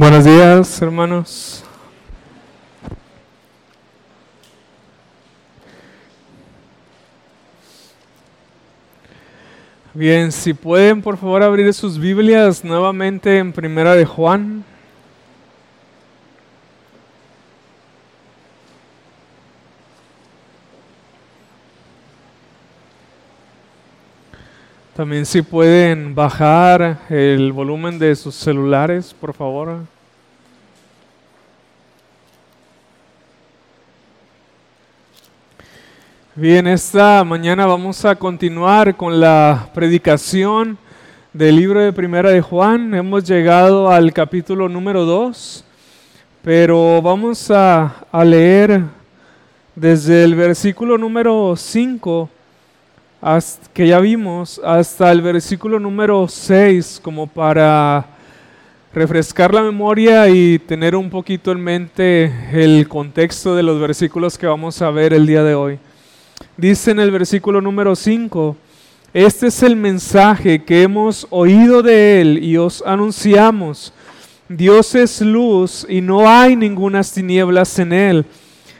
Buenos días, hermanos. Bien, si pueden por favor abrir sus Biblias nuevamente en Primera de Juan. También si pueden bajar el volumen de sus celulares, por favor. Bien, esta mañana vamos a continuar con la predicación del libro de Primera de Juan. Hemos llegado al capítulo número 2, pero vamos a, leer desde el versículo número 5 que ya vimos hasta el versículo número 6 como para refrescar la memoria y tener un poquito en mente el contexto de los versículos que vamos a ver el día de hoy. Dice en el versículo número 5, este es el mensaje que hemos oído de Él y os anunciamos. Dios es luz y no hay ninguna tinieblas en Él.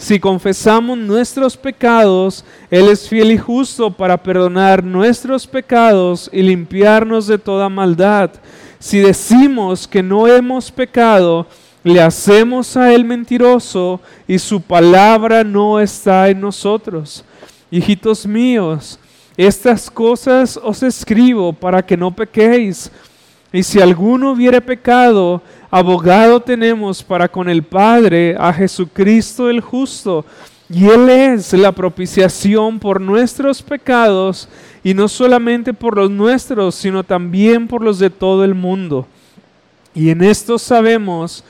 Si confesamos nuestros pecados, Él es fiel y justo para perdonar nuestros pecados y limpiarnos de toda maldad. Si decimos que no hemos pecado, le hacemos a Él mentiroso y su palabra no está en nosotros. Hijitos míos, estas cosas os escribo para que no pequéis. Y si alguno hubiere pecado, abogado tenemos para con el Padre a Jesucristo el justo, y Él es la propiciación por nuestros pecados, y no solamente por los nuestros, sino también por los de todo el mundo. Y en esto sabemos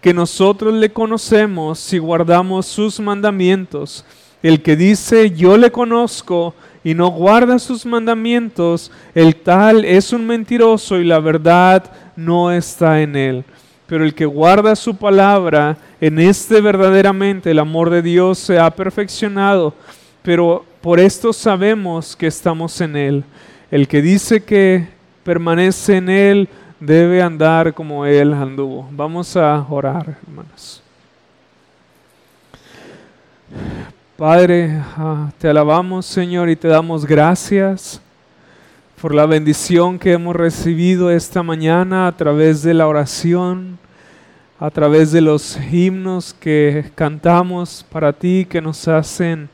que nosotros le conocemos si guardamos sus mandamientos. El que dice yo le conozco y no guarda sus mandamientos, el tal es un mentiroso y la verdad no está en él pero el que guarda su palabra, en este verdaderamente el amor de Dios se ha perfeccionado, pero por esto sabemos que estamos en Él. El que dice que permanece en Él debe andar como Él anduvo. Vamos a orar, hermanos. Padre, ah, te alabamos Señor y te damos gracias por la bendición que hemos recibido esta mañana a través de la oración, a través de los himnos que cantamos para ti, que nos hacen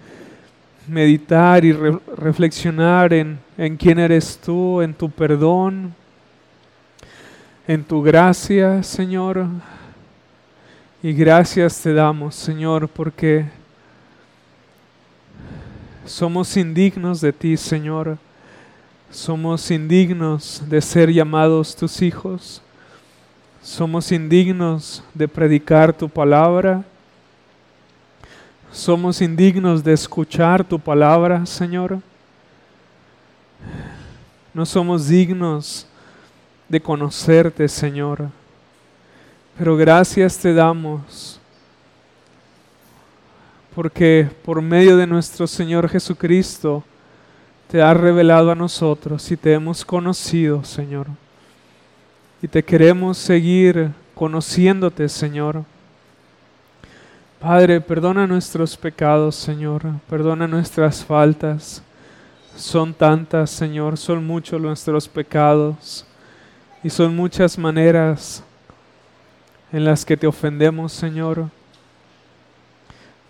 meditar y reflexionar en, en quién eres tú, en tu perdón, en tu gracia, Señor. Y gracias te damos, Señor, porque somos indignos de ti, Señor somos indignos de ser llamados tus hijos. Somos indignos de predicar tu palabra. Somos indignos de escuchar tu palabra, Señor. No somos dignos de conocerte, Señor. Pero gracias te damos porque por medio de nuestro Señor Jesucristo, te has revelado a nosotros y te hemos conocido, Señor. Y te queremos seguir conociéndote, Señor. Padre, perdona nuestros pecados, Señor. Perdona nuestras faltas. Son tantas, Señor. Son muchos nuestros pecados. Y son muchas maneras en las que te ofendemos, Señor.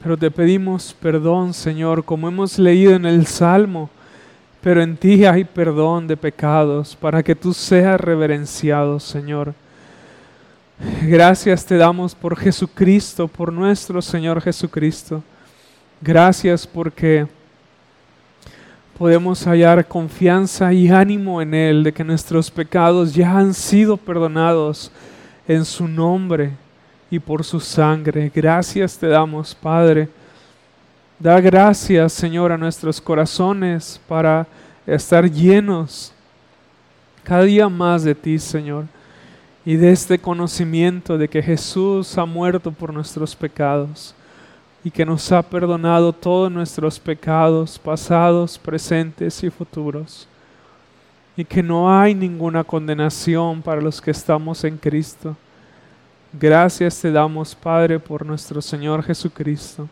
Pero te pedimos perdón, Señor, como hemos leído en el Salmo pero en ti hay perdón de pecados para que tú seas reverenciado, Señor. Gracias te damos por Jesucristo, por nuestro Señor Jesucristo. Gracias porque podemos hallar confianza y ánimo en Él de que nuestros pecados ya han sido perdonados en su nombre y por su sangre. Gracias te damos, Padre. Da gracias, Señor, a nuestros corazones para estar llenos cada día más de ti, Señor, y de este conocimiento de que Jesús ha muerto por nuestros pecados y que nos ha perdonado todos nuestros pecados pasados, presentes y futuros, y que no hay ninguna condenación para los que estamos en Cristo. Gracias te damos, Padre, por nuestro Señor Jesucristo.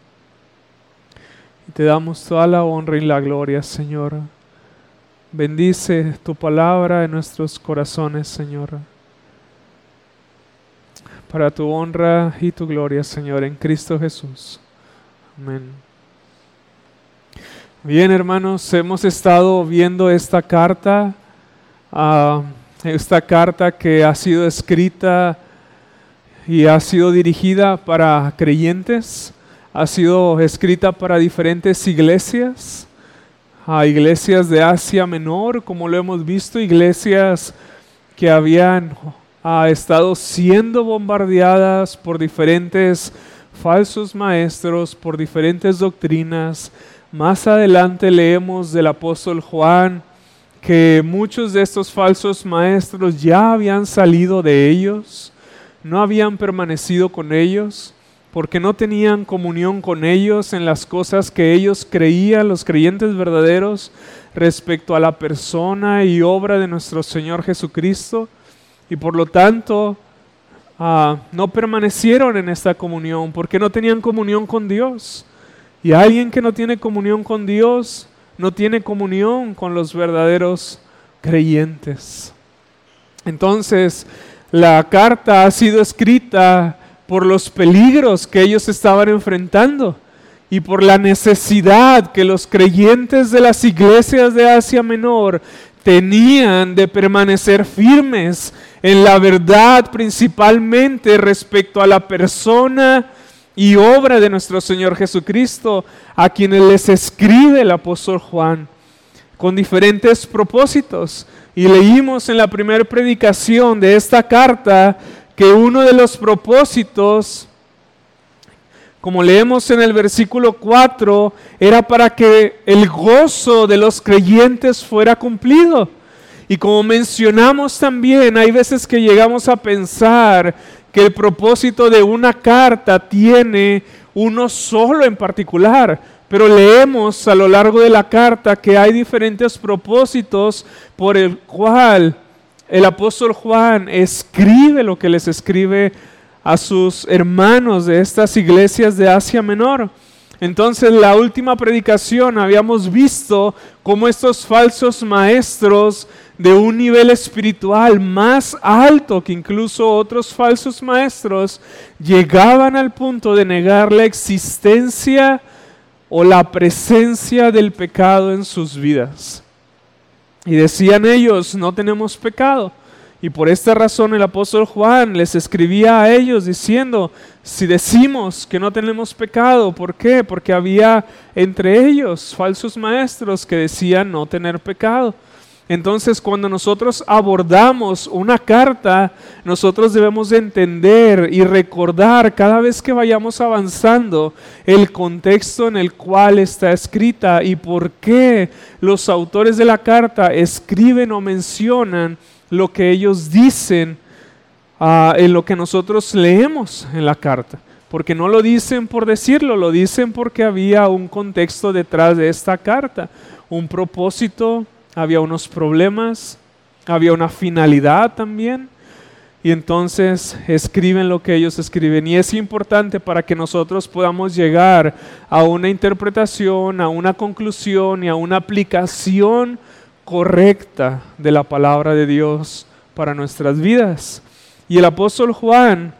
Y te damos toda la honra y la gloria, Señor. Bendice tu palabra en nuestros corazones, Señor. Para tu honra y tu gloria, Señor, en Cristo Jesús. Amén. Bien, hermanos, hemos estado viendo esta carta, uh, esta carta que ha sido escrita y ha sido dirigida para creyentes, ha sido escrita para diferentes iglesias, a iglesias de Asia Menor, como lo hemos visto, iglesias que habían ha estado siendo bombardeadas por diferentes falsos maestros, por diferentes doctrinas. Más adelante leemos del apóstol Juan que muchos de estos falsos maestros ya habían salido de ellos, no habían permanecido con ellos, porque no tenían comunión con ellos en las cosas que ellos creían, los creyentes verdaderos, respecto a la persona y obra de nuestro Señor Jesucristo, y por lo tanto Ah, no permanecieron en esta comunión porque no tenían comunión con Dios. Y alguien que no tiene comunión con Dios no tiene comunión con los verdaderos creyentes. Entonces, la carta ha sido escrita por los peligros que ellos estaban enfrentando y por la necesidad que los creyentes de las iglesias de Asia Menor tenían de permanecer firmes en la verdad principalmente respecto a la persona y obra de nuestro Señor Jesucristo, a quienes les escribe el apóstol Juan, con diferentes propósitos. Y leímos en la primera predicación de esta carta que uno de los propósitos, como leemos en el versículo 4, era para que el gozo de los creyentes fuera cumplido. Y como mencionamos también, hay veces que llegamos a pensar que el propósito de una carta tiene uno solo en particular, pero leemos a lo largo de la carta que hay diferentes propósitos por el cual el apóstol Juan escribe lo que les escribe a sus hermanos de estas iglesias de Asia Menor. Entonces, la última predicación habíamos visto cómo estos falsos maestros de un nivel espiritual más alto que incluso otros falsos maestros llegaban al punto de negar la existencia o la presencia del pecado en sus vidas. Y decían ellos, no tenemos pecado. Y por esta razón el apóstol Juan les escribía a ellos diciendo, si decimos que no tenemos pecado, ¿por qué? Porque había entre ellos falsos maestros que decían no tener pecado. Entonces, cuando nosotros abordamos una carta, nosotros debemos entender y recordar cada vez que vayamos avanzando el contexto en el cual está escrita y por qué los autores de la carta escriben o mencionan lo que ellos dicen ah, en lo que nosotros leemos en la carta. Porque no lo dicen por decirlo, lo dicen porque había un contexto detrás de esta carta, un propósito había unos problemas, había una finalidad también. Y entonces escriben lo que ellos escriben. Y es importante para que nosotros podamos llegar a una interpretación, a una conclusión y a una aplicación correcta de la palabra de Dios para nuestras vidas. Y el apóstol Juan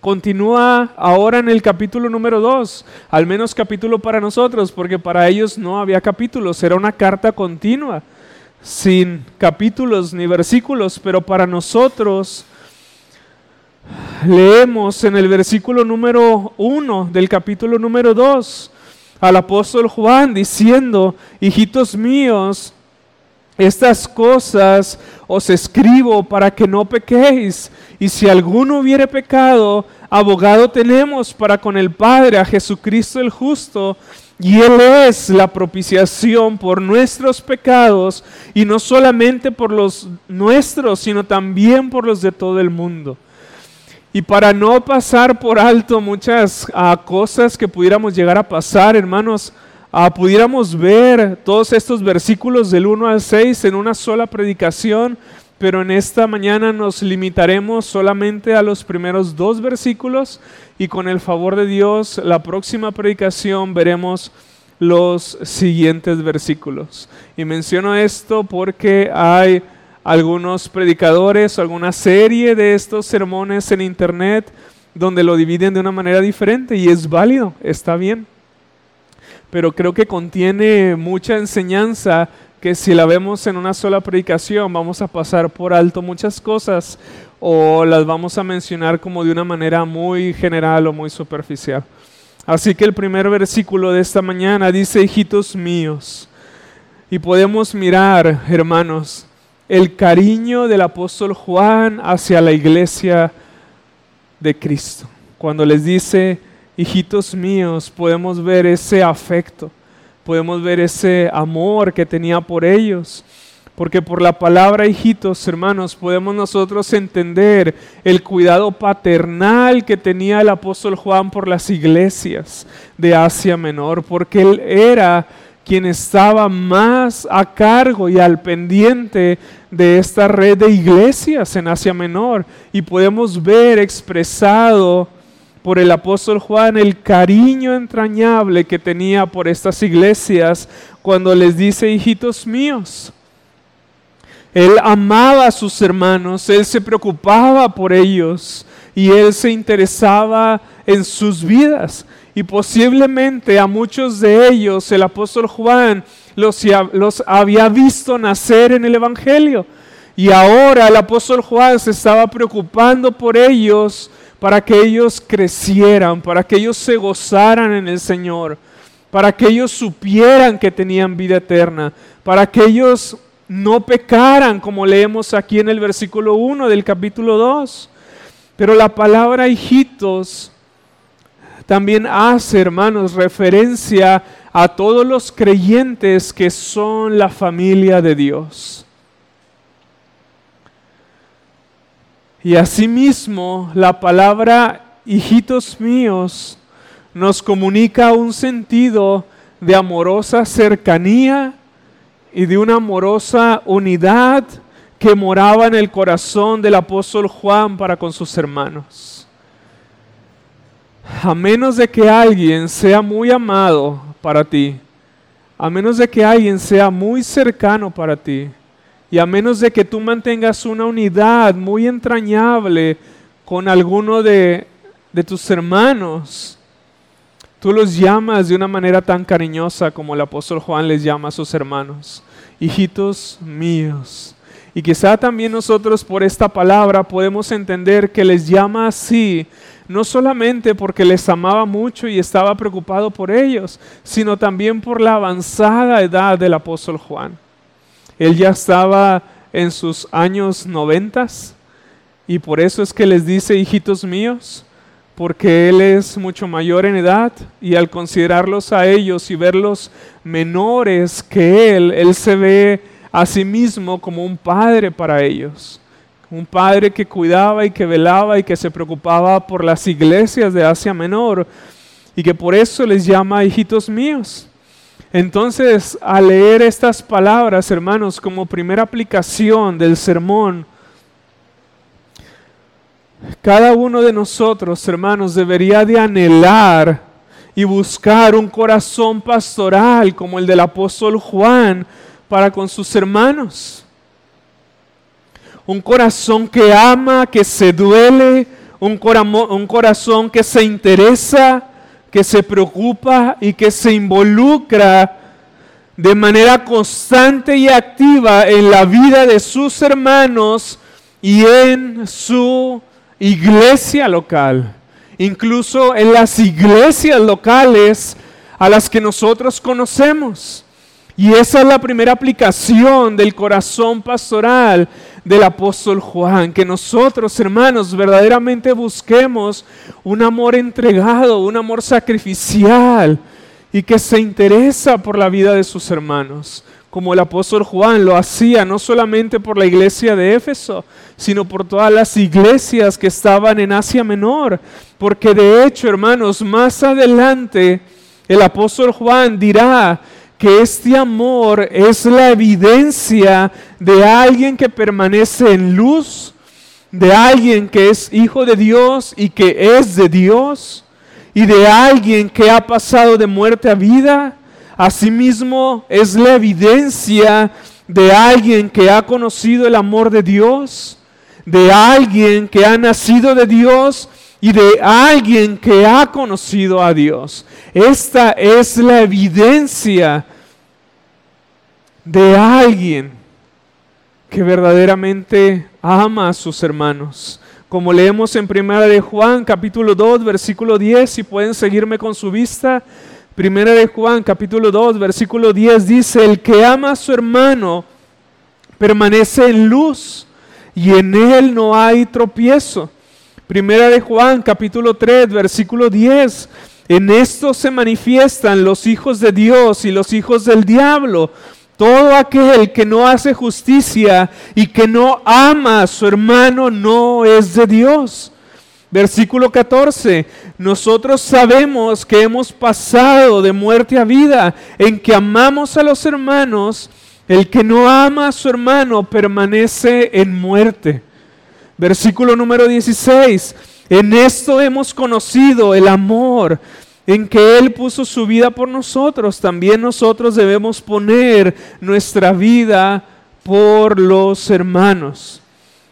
continúa ahora en el capítulo número 2, al menos capítulo para nosotros, porque para ellos no había capítulos, era una carta continua sin capítulos ni versículos, pero para nosotros leemos en el versículo número 1 del capítulo número 2 al apóstol Juan diciendo, hijitos míos, estas cosas os escribo para que no pequéis. Y si alguno hubiere pecado, abogado tenemos para con el Padre a Jesucristo el justo. Y Él es la propiciación por nuestros pecados, y no solamente por los nuestros, sino también por los de todo el mundo. Y para no pasar por alto muchas ah, cosas que pudiéramos llegar a pasar, hermanos, ah, pudiéramos ver todos estos versículos del 1 al 6 en una sola predicación, pero en esta mañana nos limitaremos solamente a los primeros dos versículos y con el favor de Dios la próxima predicación veremos los siguientes versículos. Y menciono esto porque hay algunos predicadores o alguna serie de estos sermones en internet donde lo dividen de una manera diferente y es válido, está bien. Pero creo que contiene mucha enseñanza que si la vemos en una sola predicación vamos a pasar por alto muchas cosas o las vamos a mencionar como de una manera muy general o muy superficial. Así que el primer versículo de esta mañana dice, hijitos míos, y podemos mirar, hermanos, el cariño del apóstol Juan hacia la iglesia de Cristo. Cuando les dice, hijitos míos, podemos ver ese afecto, podemos ver ese amor que tenía por ellos. Porque por la palabra hijitos, hermanos, podemos nosotros entender el cuidado paternal que tenía el apóstol Juan por las iglesias de Asia Menor, porque él era quien estaba más a cargo y al pendiente de esta red de iglesias en Asia Menor. Y podemos ver expresado por el apóstol Juan el cariño entrañable que tenía por estas iglesias cuando les dice, hijitos míos. Él amaba a sus hermanos, él se preocupaba por ellos y él se interesaba en sus vidas. Y posiblemente a muchos de ellos el apóstol Juan los, los, había visto nacer en el Evangelio. Y ahora el apóstol Juan se estaba preocupando por ellos para que ellos crecieran, para que ellos se gozaran en el Señor, para que ellos supieran que tenían vida eterna, para que ellos no pecaran, como leemos aquí en el versículo 1 del capítulo 2. Pero la palabra hijitos también hace, hermanos, referencia a todos los creyentes que son la familia de Dios. Y asimismo, la palabra hijitos míos nos comunica un sentido de amorosa cercanía y de una amorosa unidad que moraba en el corazón del apóstol Juan para con sus hermanos. A menos de que alguien sea muy amado para ti, a menos de que alguien sea muy cercano para ti, y a menos de que tú mantengas una unidad muy entrañable con alguno de, de tus hermanos, tú los llamas de una manera tan cariñosa como el apóstol Juan les llama a sus hermanos, hijitos míos. Y quizá también nosotros por esta palabra podemos entender que les llama así no solamente porque les amaba mucho y estaba preocupado por ellos, sino también por la avanzada edad del apóstol Juan. Él ya estaba en sus años noventas y por eso es que les dice, hijitos míos, porque Él es mucho mayor en edad y al considerarlos a ellos y verlos menores que Él, Él se ve a sí mismo como un padre para ellos un padre que cuidaba y que velaba y que se preocupaba por las iglesias de Asia Menor y que por eso les llama hijitos míos. Entonces, al leer estas palabras, hermanos, como primera aplicación del sermón, cada uno de nosotros, hermanos, debería de anhelar y buscar un corazón pastoral como el del apóstol Juan para con sus hermanos. Un corazón que ama, que se duele, un, un corazón que se interesa, que se preocupa y que se involucra de manera constante y activa en la vida de sus hermanos y en su iglesia local, incluso en las iglesias locales a las que nosotros conocemos. Y esa es la primera aplicación del corazón pastoral del apóstol Juan, que nosotros, hermanos, verdaderamente busquemos un amor entregado, un amor sacrificial y que se interesa por la vida de sus hermanos, como el apóstol Juan lo hacía no solamente por la iglesia de Éfeso, sino por todas las iglesias que estaban en Asia Menor, porque de hecho, hermanos, más adelante el apóstol Juan dirá que este amor es la evidencia de alguien que permanece en luz, de alguien que es hijo de Dios y que es de Dios, y de alguien que ha pasado de muerte a vida. Asimismo, es la evidencia de alguien que ha conocido el amor de Dios, de alguien que ha nacido de Dios y de alguien que ha conocido a Dios. Esta es la evidencia de alguien que verdaderamente ama a sus hermanos. Como leemos en Primera de Juan, capítulo 2, versículo 10, si pueden seguirme con su vista. Primera de Juan, capítulo 2, versículo 10 dice, el que ama a su hermano permanece en luz y en él no hay tropiezo. Primera de Juan, capítulo 3, versículo 10. En esto se manifiestan los hijos de Dios y los hijos del diablo. Todo aquel que no hace justicia y que no ama a su hermano no es de Dios. Versículo 14. Nosotros sabemos que hemos pasado de muerte a vida en que amamos a los hermanos. El que no ama a su hermano permanece en muerte. Versículo número 16. En esto hemos conocido el amor en que Él puso su vida por nosotros, también nosotros debemos poner nuestra vida por los hermanos.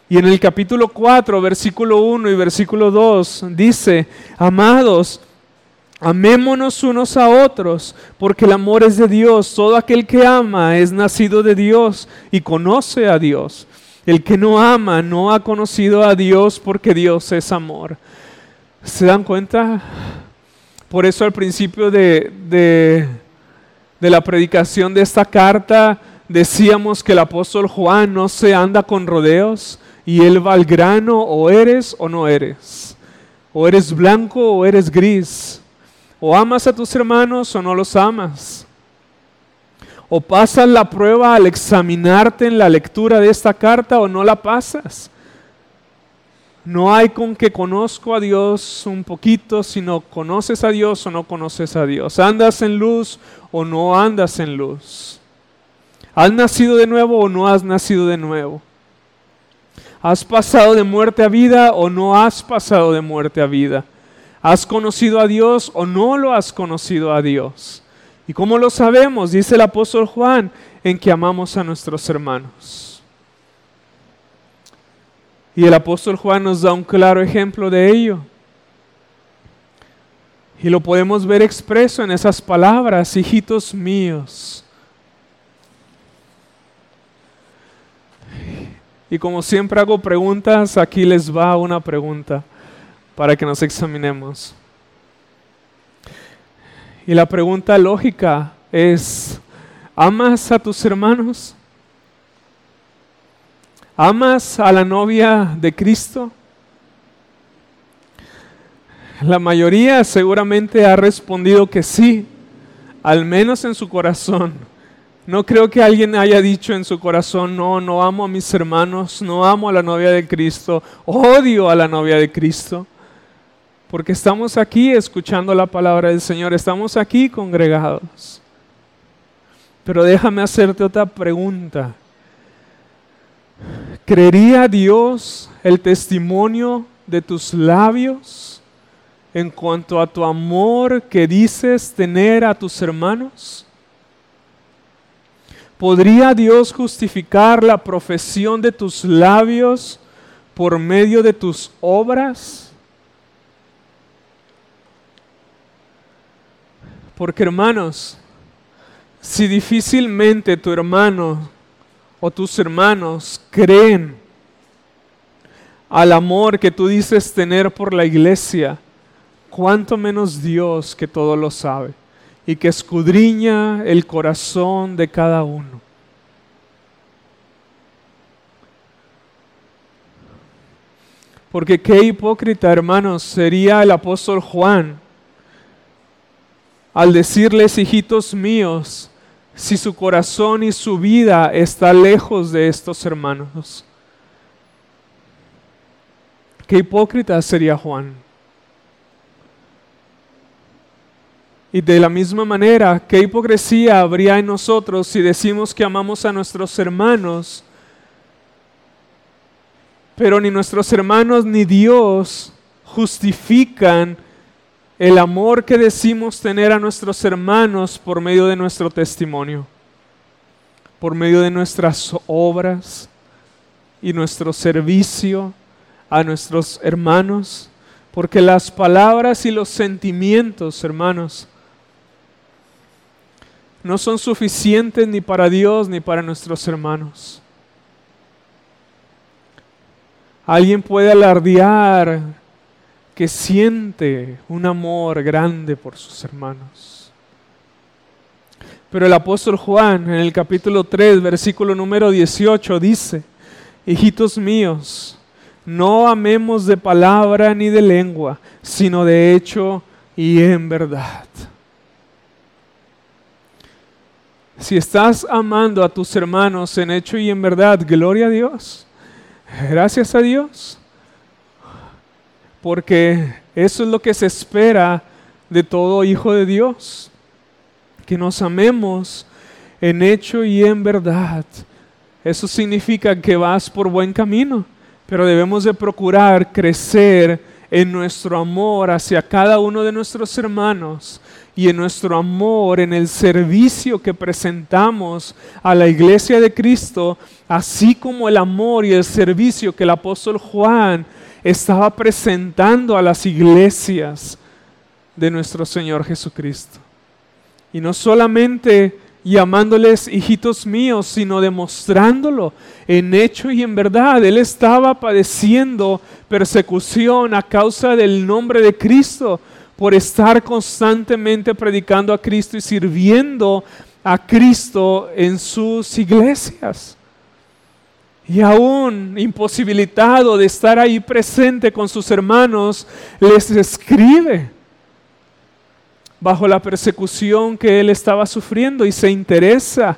Y en el capítulo 4, versículo 1 y versículo 2 dice, amados, amémonos unos a otros, porque el amor es de Dios. Todo aquel que ama es nacido de Dios y conoce a Dios. El que no ama no ha conocido a Dios porque Dios es amor. ¿Se dan cuenta? Por eso al principio de, de, la predicación de esta carta decíamos que el apóstol Juan no se anda con rodeos y él va al grano o eres o no eres. O eres blanco o eres gris. O amas a tus hermanos o no los amas. O pasas la prueba al examinarte en la lectura de esta carta o no la pasas. No hay con que conozco a Dios un poquito, sino conoces a Dios o no conoces a Dios. Andas en luz o no andas en luz. ¿Has nacido de nuevo o no has nacido de nuevo? ¿Has pasado de muerte a vida o no has pasado de muerte a vida? ¿Has conocido a Dios o no lo has conocido a Dios? ¿Y cómo lo sabemos? Dice el apóstol Juan, en que amamos a nuestros hermanos. Y el apóstol Juan nos da un claro ejemplo de ello. Y lo podemos ver expreso en esas palabras, hijitos míos. Y como siempre hago preguntas, aquí les va una pregunta para que nos examinemos. Y la pregunta lógica es, ¿amas a tus hermanos? ¿Amas a la novia de Cristo? La mayoría seguramente ha respondido que sí, al menos en su corazón. No creo que alguien haya dicho en su corazón, no, no amo a mis hermanos, no amo a la novia de Cristo, odio a la novia de Cristo. Porque estamos aquí escuchando la palabra del Señor, estamos aquí congregados. Pero déjame hacerte otra pregunta. ¿Creería Dios el testimonio de tus labios en cuanto a tu amor que dices tener a tus hermanos? ¿Podría Dios justificar la profesión de tus labios por medio de tus obras? Porque hermanos, si difícilmente tu hermano o tus hermanos creen al amor que tú dices tener por la iglesia, cuánto menos Dios que todo lo sabe. y que escudriña el corazón de cada uno. Porque qué hipócrita, hermanos, sería el apóstol Juan al decirles, hijitos míos, si su corazón y su vida está lejos de estos hermanos. Qué hipócrita sería Juan. Y de la misma manera, qué hipocresía habría en nosotros si decimos que amamos a nuestros hermanos, pero ni nuestros hermanos ni Dios justifican el amor que decimos tener a nuestros hermanos por medio de nuestro testimonio, por medio de nuestras obras y nuestro servicio a nuestros hermanos, porque las palabras y los sentimientos, hermanos, no son suficientes ni para Dios ni para nuestros hermanos. Alguien puede alardear que siente un amor grande por sus hermanos. Pero el apóstol Juan en el capítulo 3, versículo número 18 dice, hijitos míos, no amemos de palabra ni de lengua, sino de hecho y en verdad. Si estás amando a tus hermanos en hecho y en verdad, gloria a Dios. Gracias a Dios. Porque eso es lo que se espera de todo hijo de Dios. Que nos amemos en hecho y en verdad. Eso significa que vas por buen camino, pero debemos de procurar crecer en nuestro amor hacia cada uno de nuestros hermanos y en nuestro amor, en el servicio que presentamos a la iglesia de Cristo, así como el amor y el servicio que el apóstol Juan estaba presentando a las iglesias de nuestro Señor Jesucristo. Y no solamente llamándoles hijitos míos, sino demostrándolo en hecho y en verdad. Él estaba padeciendo persecución a causa del nombre de Cristo por estar constantemente predicando a Cristo y sirviendo a Cristo en sus iglesias. Y aún imposibilitado de estar ahí presente con sus hermanos, les escribe bajo la persecución que él estaba sufriendo y se interesa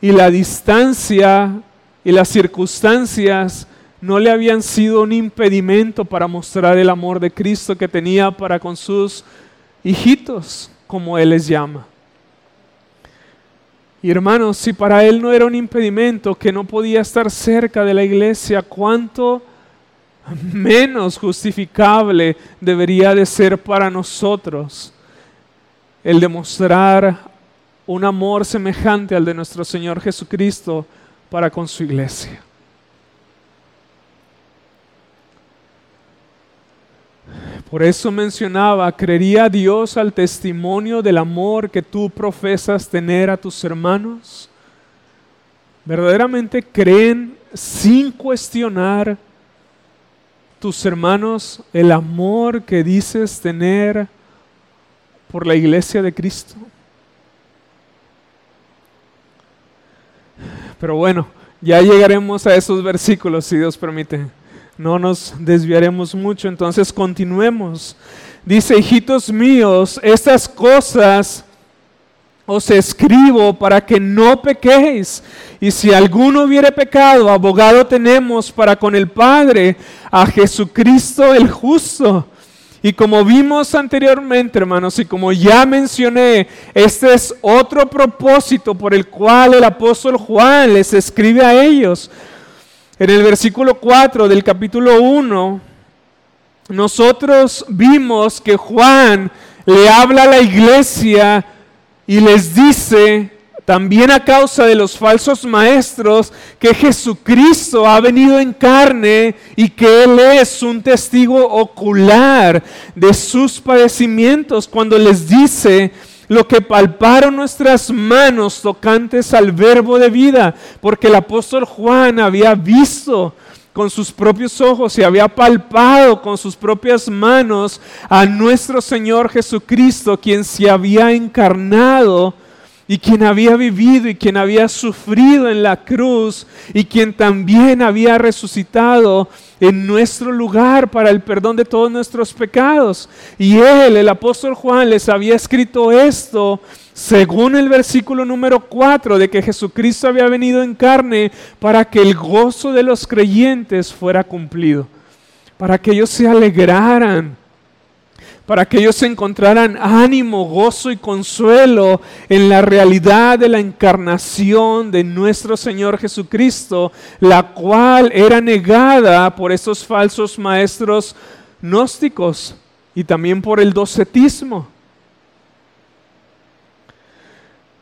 y la distancia y las circunstancias no le habían sido un impedimento para mostrar el amor de Cristo que tenía para con sus hijitos, como Él les llama. Y hermanos, si para Él no era un impedimento que no podía estar cerca de la iglesia, ¿cuánto menos justificable debería de ser para nosotros el demostrar un amor semejante al de nuestro Señor Jesucristo para con su iglesia? Por eso mencionaba, ¿creería Dios al testimonio del amor que tú profesas tener a tus hermanos? ¿Verdaderamente creen sin cuestionar tus hermanos el amor que dices tener por la iglesia de Cristo? Pero bueno, ya llegaremos a esos versículos si Dios permite no nos desviaremos mucho, entonces continuemos. Dice, hijitos míos, estas cosas os escribo para que no pequéis. Y si alguno hubiere pecado, abogado tenemos para con el Padre, a Jesucristo el justo. Y como vimos anteriormente, hermanos, y como ya mencioné, este es otro propósito por el cual el apóstol Juan les escribe a ellos en el versículo 4 del capítulo 1, nosotros vimos que Juan le habla a la iglesia y les dice, también a causa de los falsos maestros, que Jesucristo ha venido en carne y que Él es un testigo ocular de sus padecimientos cuando les dice, lo que palparon nuestras manos tocantes al verbo de vida, porque el apóstol Juan había visto con sus propios ojos y había palpado con sus propias manos a nuestro Señor Jesucristo, quien se había encarnado y quien había vivido y quien había sufrido en la cruz y quien también había resucitado en nuestro lugar para el perdón de todos nuestros pecados. Y él, el apóstol Juan, les había escrito esto según el versículo número 4 de que Jesucristo había venido en carne para que el gozo de los creyentes fuera cumplido, para que ellos se alegraran para que ellos encontraran ánimo, gozo y consuelo en la realidad de la encarnación de nuestro Señor Jesucristo, la cual era negada por esos falsos maestros gnósticos y también por el docetismo.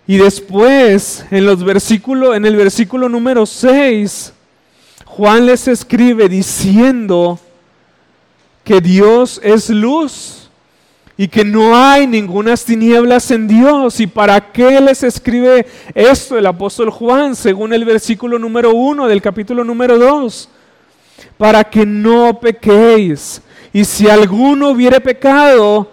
Y después, en, los versículos, en el versículo número 6, Juan les escribe diciendo que Dios es luz y que no hay ninguna tinieblas en Dios. ¿Y para qué les escribe esto el apóstol Juan, según el versículo número 1 del capítulo número 2? Para que no pequéis. Y si alguno hubiere pecado,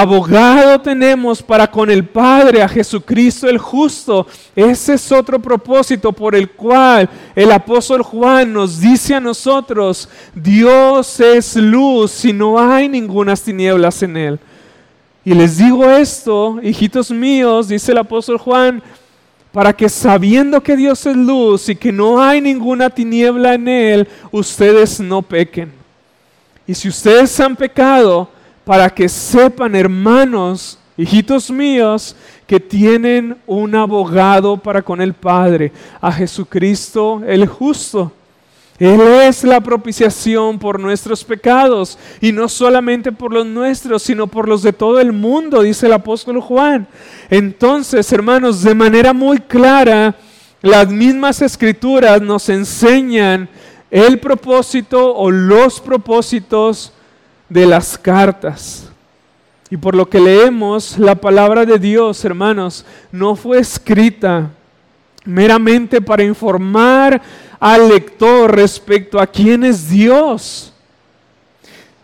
abogado tenemos para con el Padre, a Jesucristo el justo. Ese es otro propósito por el cual el apóstol Juan nos dice a nosotros, Dios es luz y no hay ninguna tinieblas en él. Y les digo esto, hijitos míos, dice el apóstol Juan, para que sabiendo que Dios es luz y que no hay ninguna tiniebla en él, ustedes no pequen. Y si ustedes han pecado, para que sepan, hermanos, hijitos míos, que tienen un abogado para con el Padre, a Jesucristo el justo. Él es la propiciación por nuestros pecados y no solamente por los nuestros, sino por los de todo el mundo, dice el apóstol Juan. Entonces, hermanos, de manera muy clara, las mismas escrituras nos enseñan el propósito o los propósitos de las cartas. Y por lo que leemos, la palabra de Dios, hermanos, no fue escrita meramente para informar al lector respecto a quién es Dios,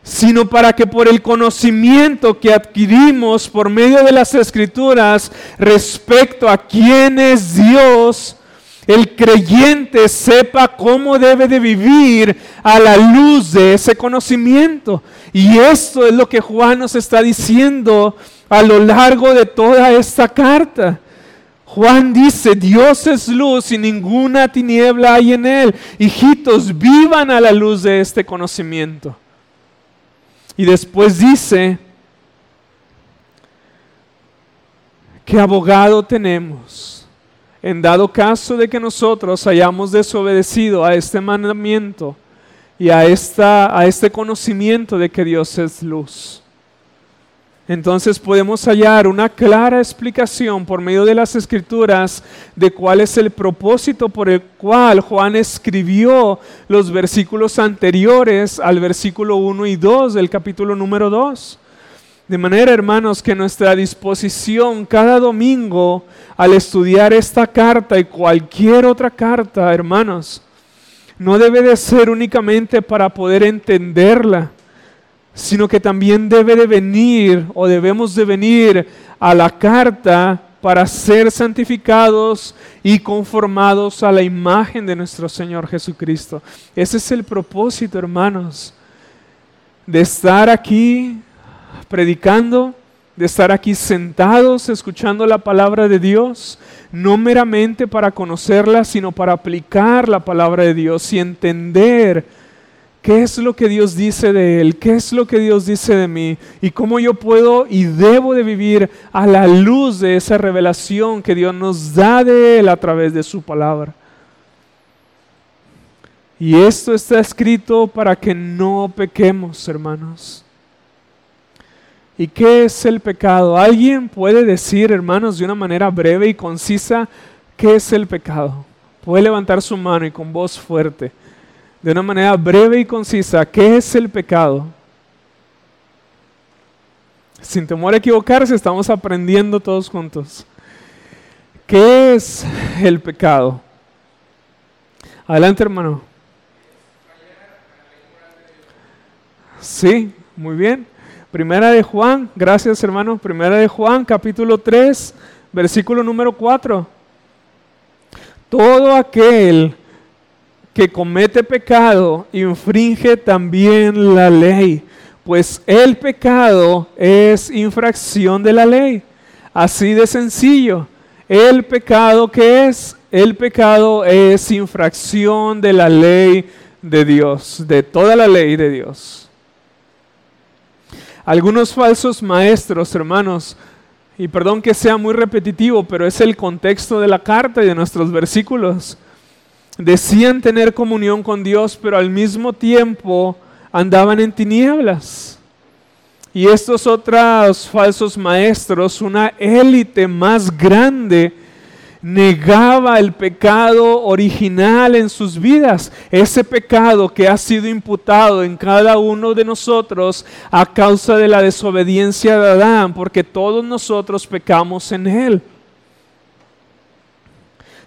sino para que por el conocimiento que adquirimos por medio de las escrituras respecto a quién es Dios, el creyente sepa cómo debe de vivir a la luz de ese conocimiento. Y esto es lo que Juan nos está diciendo a lo largo de toda esta carta. Juan dice, Dios es luz y ninguna tiniebla hay en él. Hijitos, vivan a la luz de este conocimiento. Y después dice, ¿qué abogado tenemos? En dado caso de que nosotros hayamos desobedecido a este mandamiento y a, esta, a este conocimiento de que Dios es luz entonces podemos hallar una clara explicación por medio de las escrituras de cuál es el propósito por el cual Juan escribió los versículos anteriores al versículo 1 y 2 del capítulo número 2. De manera, hermanos, que nuestra disposición cada domingo al estudiar esta carta y cualquier otra carta, hermanos, no debe de ser únicamente para poder entenderla, sino que también debe de venir o debemos de venir a la carta para ser santificados y conformados a la imagen de nuestro Señor Jesucristo. Ese es el propósito, hermanos, de estar aquí predicando, de estar aquí sentados escuchando la palabra de Dios, no meramente para conocerla, sino para aplicar la palabra de Dios y entender ¿Qué es lo que Dios dice de él? ¿Qué es lo que Dios dice de mí? ¿Y cómo yo puedo y debo de vivir a la luz de esa revelación que Dios nos da de él a través de su palabra? Y esto está escrito para que no pequemos, hermanos. ¿Y qué es el pecado? ¿Alguien puede decir, hermanos, de una manera breve y concisa, qué es el pecado? Puede levantar su mano y con voz fuerte de una manera breve y concisa qué es el pecado. Sin temor a equivocarse, estamos aprendiendo todos juntos. ¿Qué es el pecado? Adelante, hermano. Sí, muy bien. Primera de Juan, gracias hermano. Primera de Juan, capítulo 3, versículo número 4. Todo aquel que comete pecado infringe también la ley, pues el pecado es infracción de la ley. Así de sencillo. El pecado que es, el pecado es infracción de la ley de Dios, de toda la ley de Dios. Algunos falsos maestros, hermanos, y perdón que sea muy repetitivo, pero es el contexto de la carta y de nuestros versículos, decían tener comunión con Dios, pero al mismo tiempo andaban en tinieblas. Y estos otros falsos maestros, una élite más grande, negaba el pecado original en sus vidas, ese pecado que ha sido imputado en cada uno de nosotros a causa de la desobediencia de Adán, porque todos nosotros pecamos en él.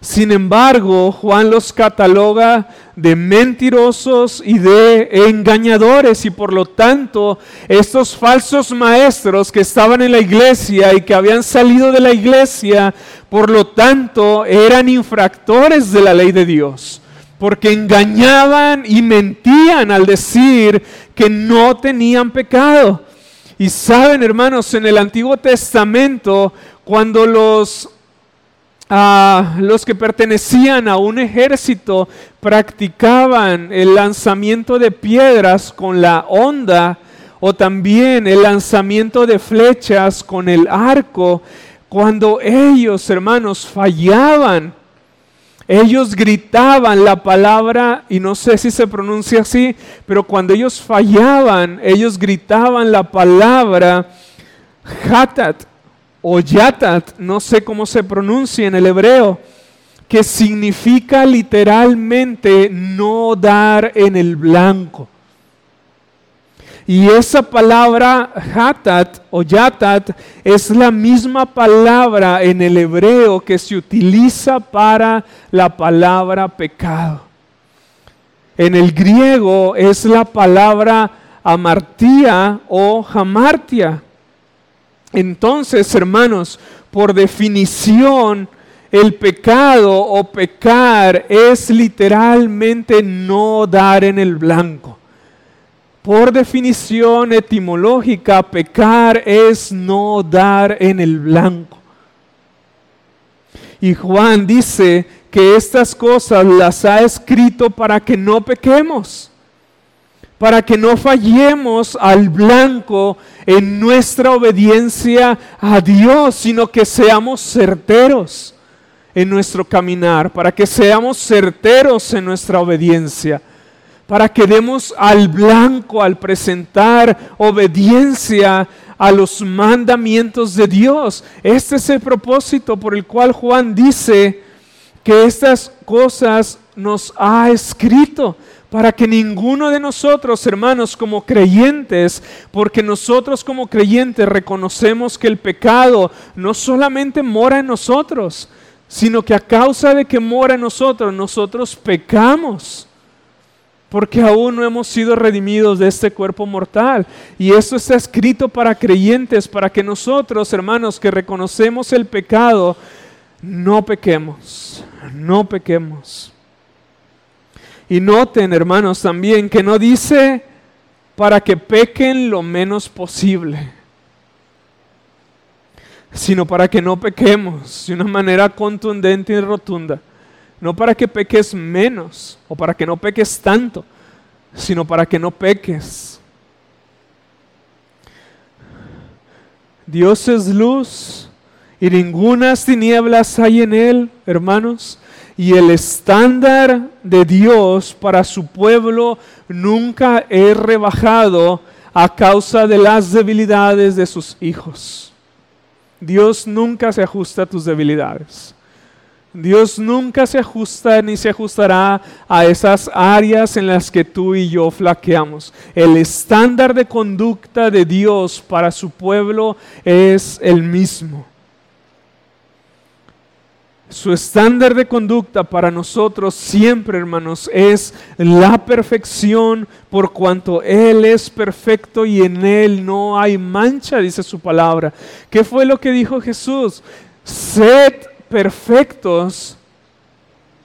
Sin embargo, Juan los cataloga de mentirosos y de engañadores y por lo tanto estos falsos maestros que estaban en la iglesia y que habían salido de la iglesia, por lo tanto eran infractores de la ley de Dios, porque engañaban y mentían al decir que no tenían pecado. Y saben, hermanos, en el Antiguo Testamento, cuando los los que pertenecían a un ejército practicaban el lanzamiento de piedras con la onda o también el lanzamiento de flechas con el arco. Cuando ellos, hermanos, fallaban, ellos gritaban la palabra, y no sé si se pronuncia así, pero cuando ellos fallaban, ellos gritaban la palabra hatat, o yatat, no sé cómo se pronuncia en el hebreo, que significa literalmente no dar en el blanco. Y esa palabra hatat o yatat es la misma palabra en el hebreo que se utiliza para la palabra pecado. En el griego es la palabra amartía o hamartia. Entonces, hermanos, por definición, el pecado o pecar es literalmente no dar en el blanco. Por definición etimológica, pecar es no dar en el blanco. Y Juan dice que estas cosas las ha escrito para que no pequemos para que no fallemos al blanco en nuestra obediencia a Dios, sino que seamos certeros en nuestro caminar, para que seamos certeros en nuestra obediencia, para que demos al blanco al presentar obediencia a los mandamientos de Dios. Este es el propósito por el cual Juan dice que estas cosas nos ha escrito para que ninguno de nosotros, hermanos, como creyentes, porque nosotros como creyentes reconocemos que el pecado no solamente mora en nosotros, sino que a causa de que mora en nosotros, nosotros pecamos. Porque aún no hemos sido redimidos de este cuerpo mortal. Y eso está escrito para creyentes, para que nosotros, hermanos, que reconocemos el pecado, no pequemos, no pequemos. Y noten, hermanos, también que no dice para que pequen lo menos posible, sino para que no pequemos de una manera contundente y rotunda. No para que peques menos o para que no peques tanto, sino para que no peques. Dios es luz y ningunas tinieblas hay en él, hermanos. Y el estándar de Dios para su pueblo nunca es rebajado a causa de las debilidades de sus hijos. Dios nunca se ajusta a tus debilidades. Dios nunca se ajusta ni se ajustará a esas áreas en las que tú y yo flaqueamos. El estándar de conducta de Dios para su pueblo es el mismo. Su estándar de conducta para nosotros siempre, hermanos, es la perfección por cuanto Él es perfecto y en Él no hay mancha, dice su palabra. ¿Qué fue lo que dijo Jesús? Sed perfectos.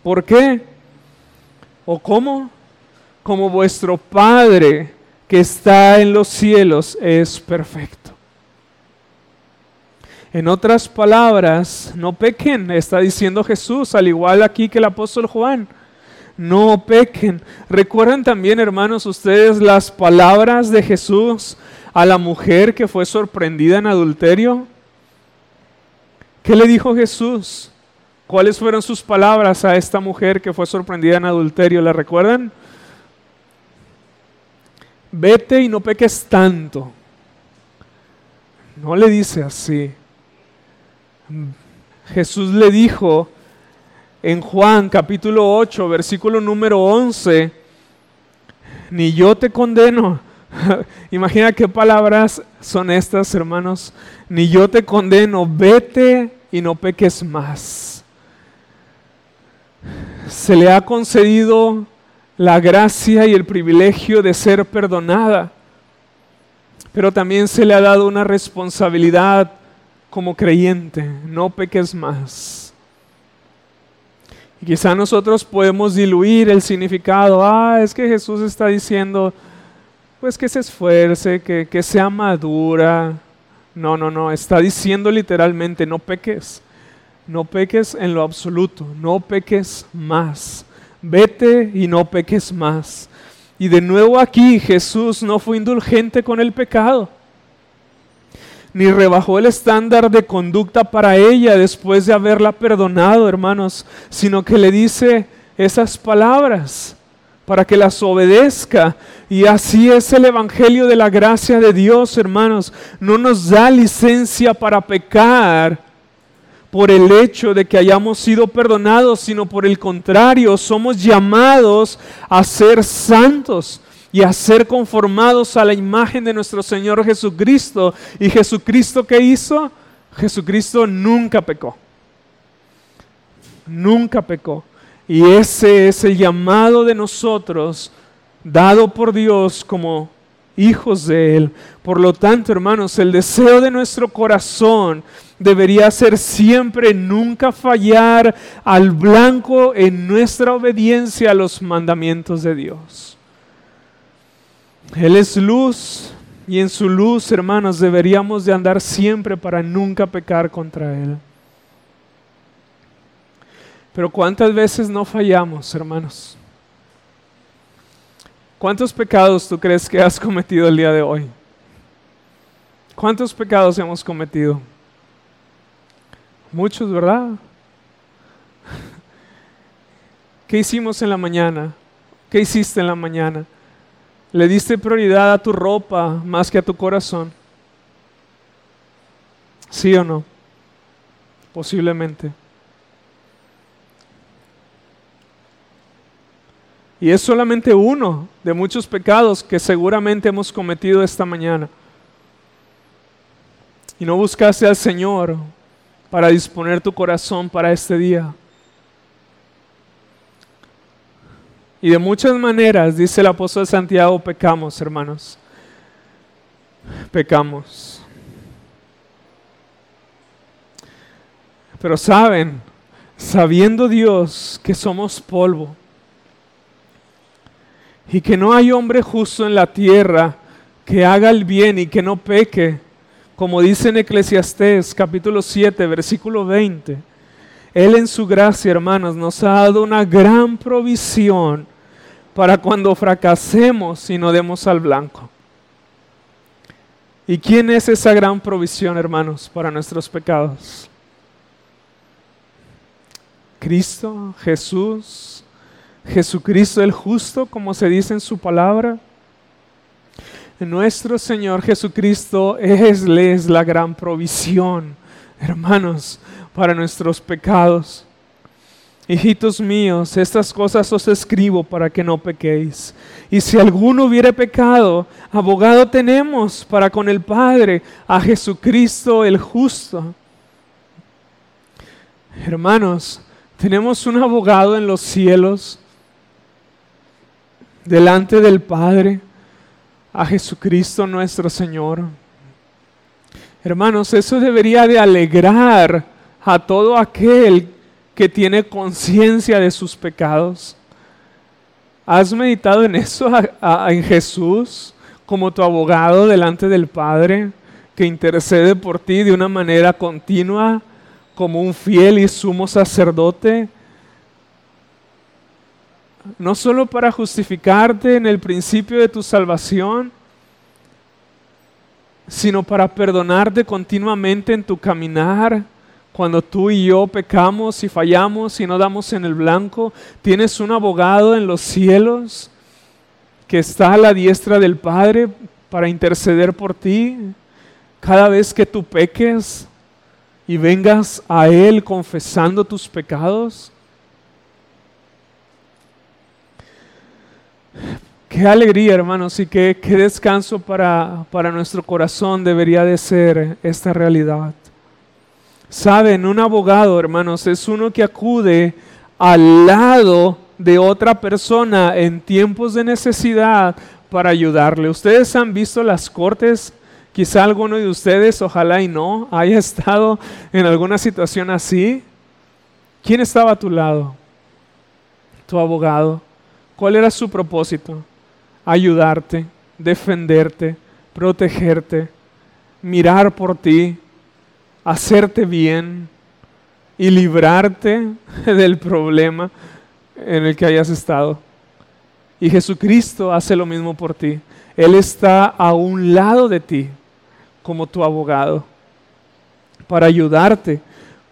¿Por qué? ¿O cómo? Como vuestro Padre que está en los cielos es perfecto. En otras palabras, no pequen, está diciendo Jesús, al igual aquí que el apóstol Juan. No pequen. Recuerdan también, hermanos, ustedes las palabras de Jesús a la mujer que fue sorprendida en adulterio. ¿Qué le dijo Jesús? ¿Cuáles fueron sus palabras a esta mujer que fue sorprendida en adulterio? ¿La recuerdan? Vete y no peques tanto. No le dice así. Jesús le dijo en Juan capítulo 8, versículo número 11, ni yo te condeno. Imagina qué palabras son estas, hermanos. Ni yo te condeno, vete y no peques más. Se le ha concedido la gracia y el privilegio de ser perdonada, pero también se le ha dado una responsabilidad como creyente, no peques más. Y quizá nosotros podemos diluir el significado, ah, es que Jesús está diciendo, pues que se esfuerce, que, que sea madura. No, no, no, está diciendo literalmente, no peques, no peques en lo absoluto, no peques más. Vete y no peques más. Y de nuevo aquí Jesús no fue indulgente con el pecado ni rebajó el estándar de conducta para ella después de haberla perdonado, hermanos, sino que le dice esas palabras para que las obedezca. Y así es el Evangelio de la gracia de Dios, hermanos. No nos da licencia para pecar por el hecho de que hayamos sido perdonados, sino por el contrario, somos llamados a ser santos y a ser conformados a la imagen de nuestro Señor Jesucristo. ¿Y Jesucristo qué hizo? Jesucristo nunca pecó. Nunca pecó. Y ese es el llamado de nosotros, dado por Dios como hijos de Él. Por lo tanto, hermanos, el deseo de nuestro corazón debería ser siempre nunca fallar al blanco en nuestra obediencia a los mandamientos de Dios. Él es luz y en su luz, hermanos, deberíamos de andar siempre para nunca pecar contra Él. Pero ¿cuántas veces no fallamos, hermanos? ¿Cuántos pecados tú crees que has cometido el día de hoy? ¿Cuántos pecados hemos cometido? Muchos, ¿verdad? ¿Qué hicimos en la mañana? ¿Qué hiciste en la mañana? Le diste prioridad a tu ropa más que a tu corazón. ¿Sí o no? Posiblemente. Y es solamente uno de muchos pecados que seguramente hemos cometido esta mañana. Y no buscaste al Señor para disponer tu corazón para este día. Y de muchas maneras, dice el apóstol Santiago, pecamos, hermanos. Pecamos. Pero saben, sabiendo Dios que somos polvo y que no hay hombre justo en la tierra que haga el bien y que no peque, como dice en Eclesiastés capítulo 7, versículo 20. Él en su gracia, hermanos, nos ha dado una gran provisión para cuando fracasemos y no demos al blanco. ¿Y quién es esa gran provisión, hermanos, para nuestros pecados? Cristo, Jesús, Jesucristo el justo, como se dice en su palabra. Nuestro Señor Jesucristo es, es la gran provisión, hermanos, para nuestros pecados. Hijitos míos, estas cosas os escribo para que no pequéis. Y si alguno hubiere pecado, abogado tenemos para con el Padre, a Jesucristo el justo. Hermanos, tenemos un abogado en los cielos, delante del Padre, a Jesucristo nuestro Señor. Hermanos, eso debería de alegrar a todo aquel que tiene conciencia de sus pecados. ¿Has meditado en eso, en Jesús, como tu abogado delante del Padre, que intercede por ti de una manera continua, como un fiel y sumo sacerdote? No solo para justificarte en el principio de tu salvación, sino para perdonarte continuamente en tu caminar. Cuando tú y yo pecamos y fallamos y no damos en el blanco, tienes un abogado en los cielos que está a la diestra del Padre para interceder por ti. Cada vez que tú peques y vengas a Él confesando tus pecados, Qué alegría, hermanos, y qué, descanso para, para nuestro corazón debería de ser esta realidad. Saben, un abogado, hermanos, es uno que acude al lado de otra persona en tiempos de necesidad para ayudarle. Ustedes han visto las cortes, quizá alguno de ustedes, ojalá y no, haya estado en alguna situación así. ¿Quién estaba a tu lado? Tu abogado. ¿Cuál era su propósito? ayudarte, defenderte, protegerte, mirar por ti, hacerte bien y librarte del problema en el que hayas estado. Y Jesucristo hace lo mismo por ti. Él está a un lado de ti como tu abogado para ayudarte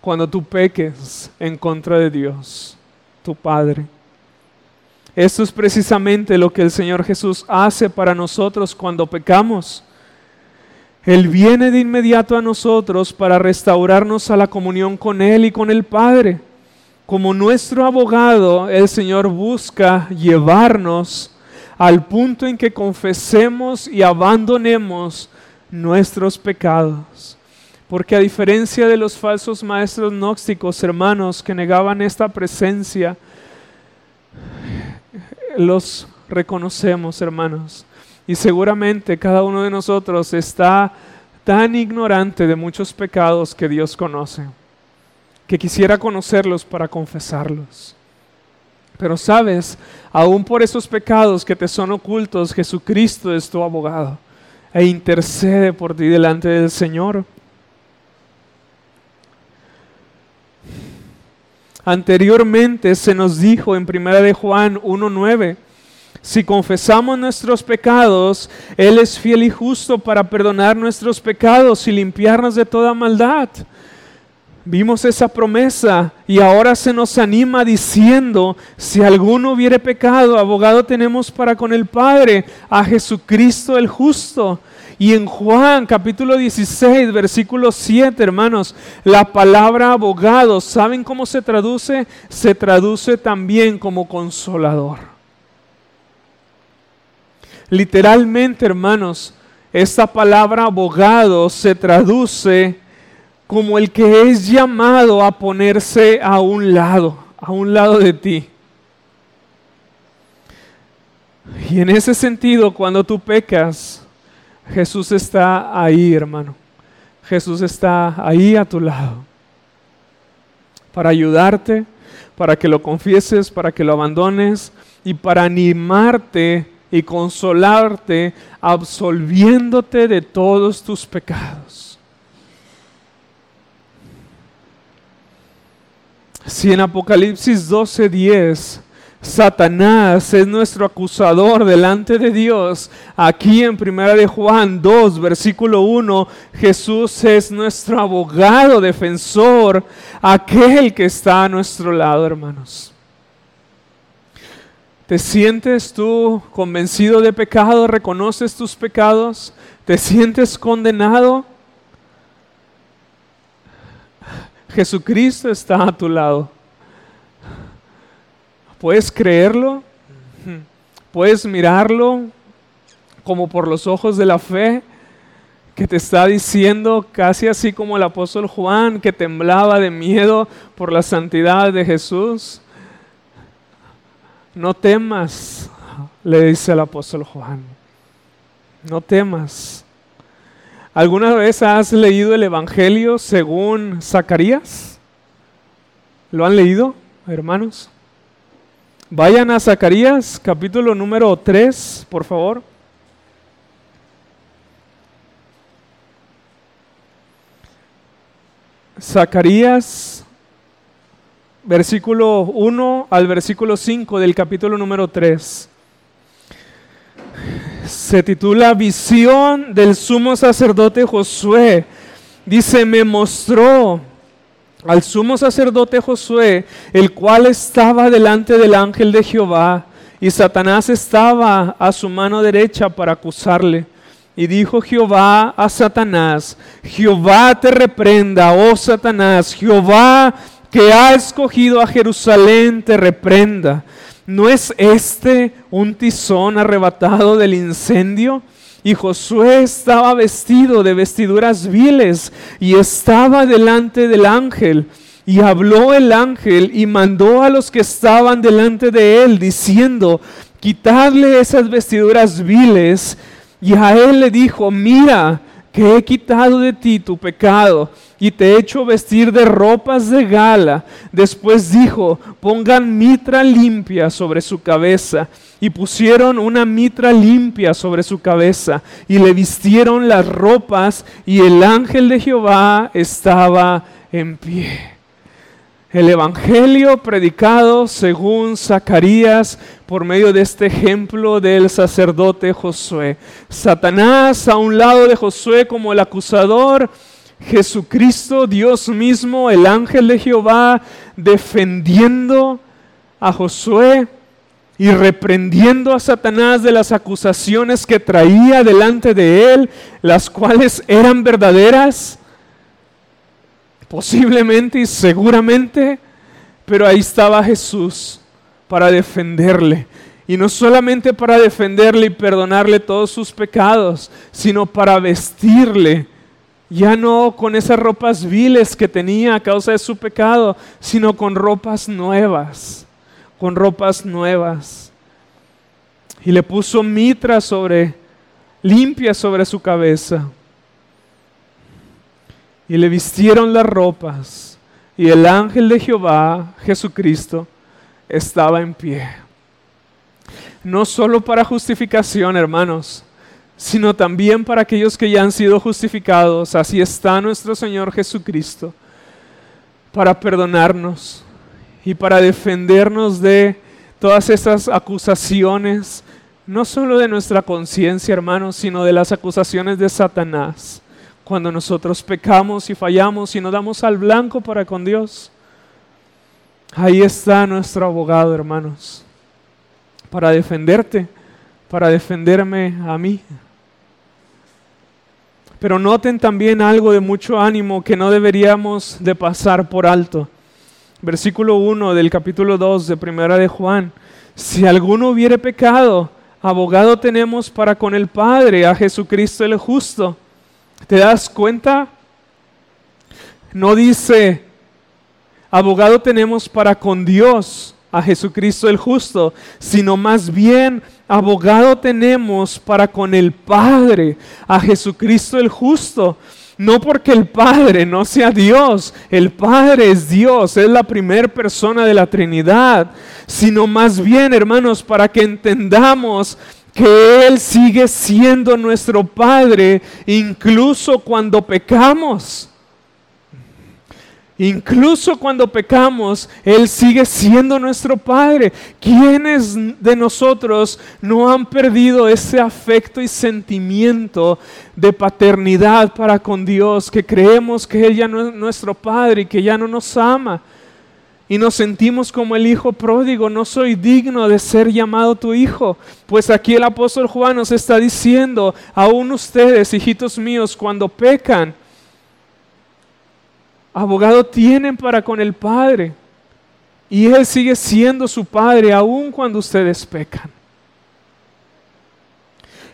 cuando tú peques en contra de Dios, tu Padre. Esto es precisamente lo que el Señor Jesús hace para nosotros cuando pecamos. Él viene de inmediato a nosotros para restaurarnos a la comunión con Él y con el Padre. Como nuestro abogado, el Señor busca llevarnos al punto en que confesemos y abandonemos nuestros pecados. Porque a diferencia de los falsos maestros gnósticos, hermanos, que negaban esta presencia, los reconocemos, hermanos. Y seguramente cada uno de nosotros está tan ignorante de muchos pecados que Dios conoce, que quisiera conocerlos para confesarlos. Pero sabes, aún por esos pecados que te son ocultos, Jesucristo es tu abogado e intercede por ti delante del Señor. Anteriormente se nos dijo en 1 de Juan 1.9, si confesamos nuestros pecados, Él es fiel y justo para perdonar nuestros pecados y limpiarnos de toda maldad. Vimos esa promesa y ahora se nos anima diciendo, si alguno hubiere pecado, abogado tenemos para con el Padre, a Jesucristo el justo. Y en Juan capítulo 16, versículo 7, hermanos, la palabra abogado, ¿saben cómo se traduce? Se traduce también como consolador. Literalmente, hermanos, esta palabra abogado se traduce como el que es llamado a ponerse a un lado, a un lado de ti. Y en ese sentido, cuando tú pecas, Jesús está ahí, hermano. Jesús está ahí a tu lado para ayudarte, para que lo confieses, para que lo abandones y para animarte y consolarte absolviéndote de todos tus pecados. Si en Apocalipsis 12:10 Satanás es nuestro acusador delante de Dios. Aquí en Primera de Juan 2, versículo 1, Jesús es nuestro abogado, defensor, aquel que está a nuestro lado, hermanos. ¿Te sientes tú convencido de pecado? ¿Reconoces tus pecados? ¿Te sientes condenado? Jesucristo está a tu lado. ¿Puedes creerlo? ¿Puedes mirarlo como por los ojos de la fe? que te está diciendo, casi así como el apóstol Juan, que temblaba de miedo por la santidad de Jesús. No temas, le dice el apóstol Juan. No temas. ¿Alguna vez has leído el Evangelio según Zacarías? ¿Lo han leído, hermanos? Vayan a Zacarías, capítulo número 3, por favor. Zacarías, versículo 1 al versículo 5 del capítulo número 3. Se titula Visión del sumo sacerdote Josué. Dice, me mostró al sumo sacerdote Josué, el cual estaba delante del ángel de Jehová, y Satanás estaba a su mano derecha para acusarle. Y dijo Jehová a Satanás, Jehová te reprenda, oh Satanás, Jehová que ha escogido a Jerusalén te reprenda. ¿No es este un tizón arrebatado del incendio? Y Josué estaba vestido de vestiduras viles y estaba delante del ángel. Y habló el ángel y mandó a los que estaban delante de él, diciendo, quitadle esas vestiduras viles y a él le dijo, mira, he quitado de ti tu pecado y te he hecho vestir de ropas de gala. Después dijo, pongan mitra limpia sobre su cabeza. Y pusieron una mitra limpia sobre su cabeza y le vistieron las ropas y el ángel de Jehová estaba en pie. El Evangelio predicado según Zacarías por medio de este ejemplo del sacerdote Josué. Satanás a un lado de Josué como el acusador, Jesucristo, Dios mismo, el ángel de Jehová, defendiendo a Josué y reprendiendo a Satanás de las acusaciones que traía delante de él, las cuales eran verdaderas posiblemente y seguramente, pero ahí estaba Jesús para defenderle. Y no solamente para defenderle y perdonarle todos sus pecados, sino para vestirle, ya no con esas ropas viles que tenía a causa de su pecado, sino con ropas nuevas, con ropas nuevas. Y le puso mitra sobre, limpia sobre su cabeza y le vistieron las ropas, y el ángel de Jehová, Jesucristo, estaba en pie. No solo para justificación, hermanos, sino también para aquellos que ya han sido justificados. Así está nuestro Señor Jesucristo, para perdonarnos y para defendernos de todas esas acusaciones, no solo de nuestra conciencia, hermanos, sino de las acusaciones de Satanás cuando nosotros pecamos y fallamos y no damos al blanco para con Dios. Ahí está nuestro abogado, hermanos, para defenderte, para defenderme a mí. Pero noten también algo de mucho ánimo que no deberíamos de pasar por alto. Versículo 1 del capítulo 2 de Primera de Juan. Si alguno hubiere pecado, abogado tenemos para con el Padre, a Jesucristo el justo ¿Te das cuenta? No dice, abogado tenemos para con Dios, a Jesucristo el justo, sino más bien abogado tenemos para con el Padre, a Jesucristo el justo. No porque el Padre no sea Dios, el Padre es Dios, es la primera persona de la Trinidad, sino más bien, hermanos, para que entendamos que Él sigue siendo nuestro Padre incluso cuando pecamos. Incluso cuando pecamos, Él sigue siendo nuestro Padre. ¿Quiénes de nosotros no han perdido ese afecto y sentimiento de paternidad para con Dios? Que creemos que Él ya no es nuestro Padre y que ya no nos ama y nos sentimos como el hijo pródigo, no soy digno de ser llamado tu hijo. Pues aquí el apóstol Juan nos está diciendo, aún ustedes, hijitos míos, cuando pecan, abogado tienen para con el Padre. Y Él sigue siendo su Padre aún cuando ustedes pecan.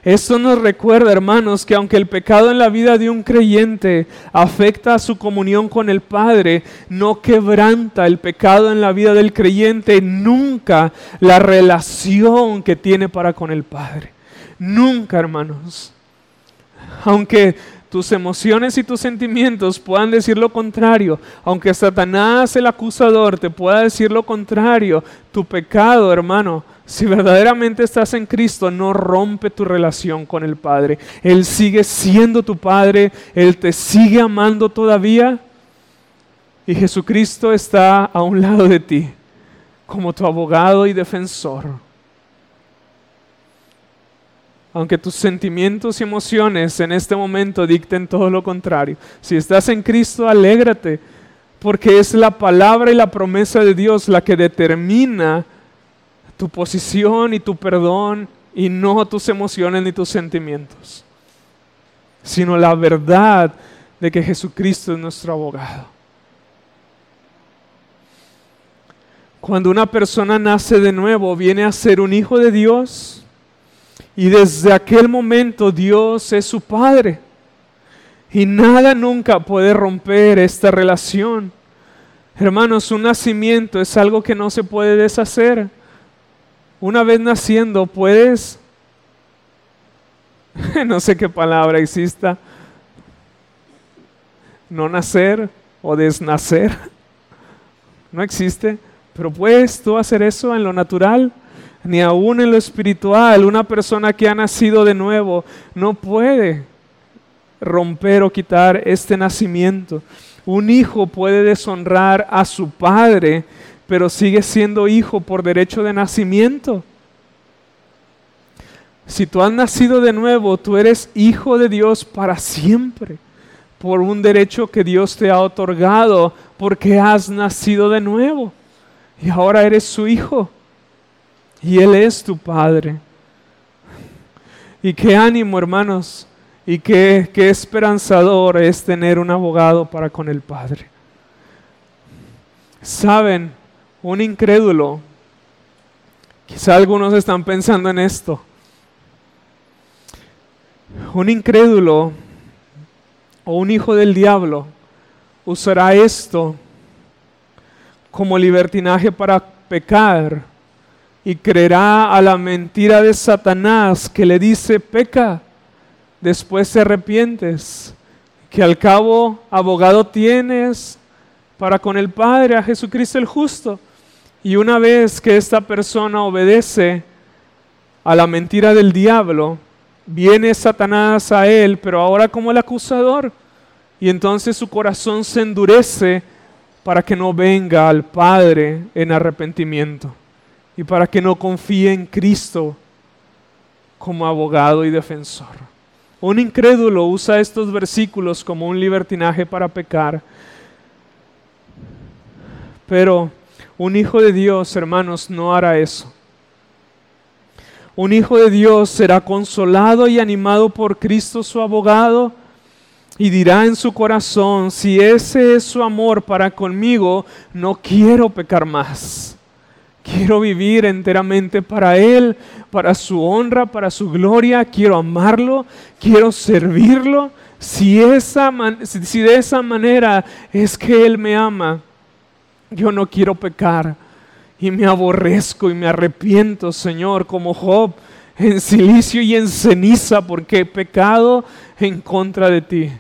Esto nos recuerda, hermanos, que aunque el pecado en la vida de un creyente afecta a su comunión con el Padre, no quebranta el pecado en la vida del creyente nunca la relación que tiene para con el Padre. Nunca, hermanos. Aunque tus emociones y tus sentimientos puedan decir lo contrario, aunque Satanás el acusador te pueda decir lo contrario, tu pecado, hermano, si verdaderamente estás en Cristo, no rompe tu relación con el Padre. Él sigue siendo tu Padre, Él te sigue amando todavía y Jesucristo está a un lado de ti como tu abogado y defensor aunque tus sentimientos y emociones en este momento dicten todo lo contrario. Si estás en Cristo, alégrate, porque es la palabra y la promesa de Dios la que determina tu posición y tu perdón y no tus emociones ni tus sentimientos, sino la verdad de que Jesucristo es nuestro abogado. Cuando una persona nace de nuevo, viene a ser un hijo de Dios, y desde aquel momento Dios es su Padre. Y nada nunca puede romper esta relación. Hermanos, un nacimiento es algo que no se puede deshacer. Una vez naciendo puedes, no sé qué palabra exista, no nacer o desnacer. No existe, pero puedes tú hacer eso en lo natural ni aún en lo espiritual. Una persona que ha nacido de nuevo no puede romper o quitar este nacimiento. Un hijo puede deshonrar a su padre, pero sigue siendo hijo por derecho de nacimiento. Si tú has nacido de nuevo, tú eres hijo de Dios para siempre, por un derecho que Dios te ha otorgado, porque has nacido de nuevo. Y ahora eres su hijo y Él es tu Padre. Y qué ánimo, hermanos, y qué, qué esperanzador es tener un abogado para con el Padre. Saben, un incrédulo, quizá algunos están pensando en esto, un incrédulo o un hijo del diablo usará esto como libertinaje para pecar y creerá a la mentira de Satanás que le dice peca, después te arrepientes, que al cabo abogado tienes para con el Padre, a Jesucristo el justo. Y una vez que esta persona obedece a la mentira del diablo, viene Satanás a él, pero ahora como el acusador, y entonces su corazón se endurece para que no venga al Padre en arrepentimiento y para que no confíe en Cristo como abogado y defensor. Un incrédulo usa estos versículos como un libertinaje para pecar, pero un hijo de Dios, hermanos, no hará eso. Un hijo de Dios será consolado y animado por Cristo su abogado y dirá en su corazón, si ese es su amor para conmigo, no quiero pecar más. Quiero vivir enteramente para Él, para su honra, para su gloria. Quiero amarlo, quiero servirlo. Si, esa de esa manera es que Él me ama, yo no quiero pecar. Y me aborrezco y me arrepiento, Señor, como Job, en silicio y en ceniza, porque he pecado en contra de ti.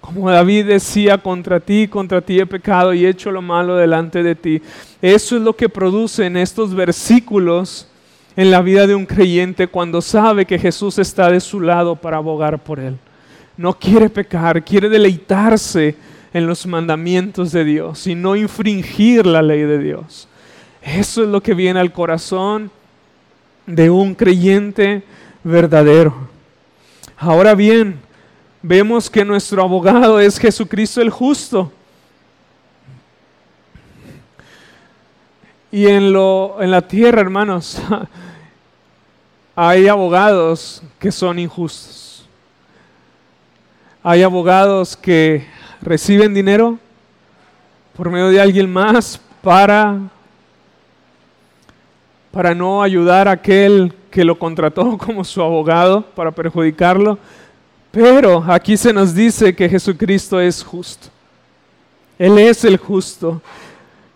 Como David decía, contra ti, contra ti he pecado y he hecho lo malo delante de ti. Eso es lo que produce en estos versículos en la vida de un creyente cuando sabe que Jesús está de su lado para abogar por él. No quiere pecar, quiere deleitarse en los mandamientos de Dios y no infringir la ley de Dios. Eso es lo que viene al corazón de un creyente verdadero. Ahora bien, vemos que nuestro abogado es Jesucristo el justo. Y en, lo, en la tierra, hermanos, hay abogados que son injustos. Hay abogados que reciben dinero por medio de alguien más para, para no ayudar a aquel que lo contrató como su abogado para perjudicarlo. Pero aquí se nos dice que Jesucristo es justo. Él es el justo.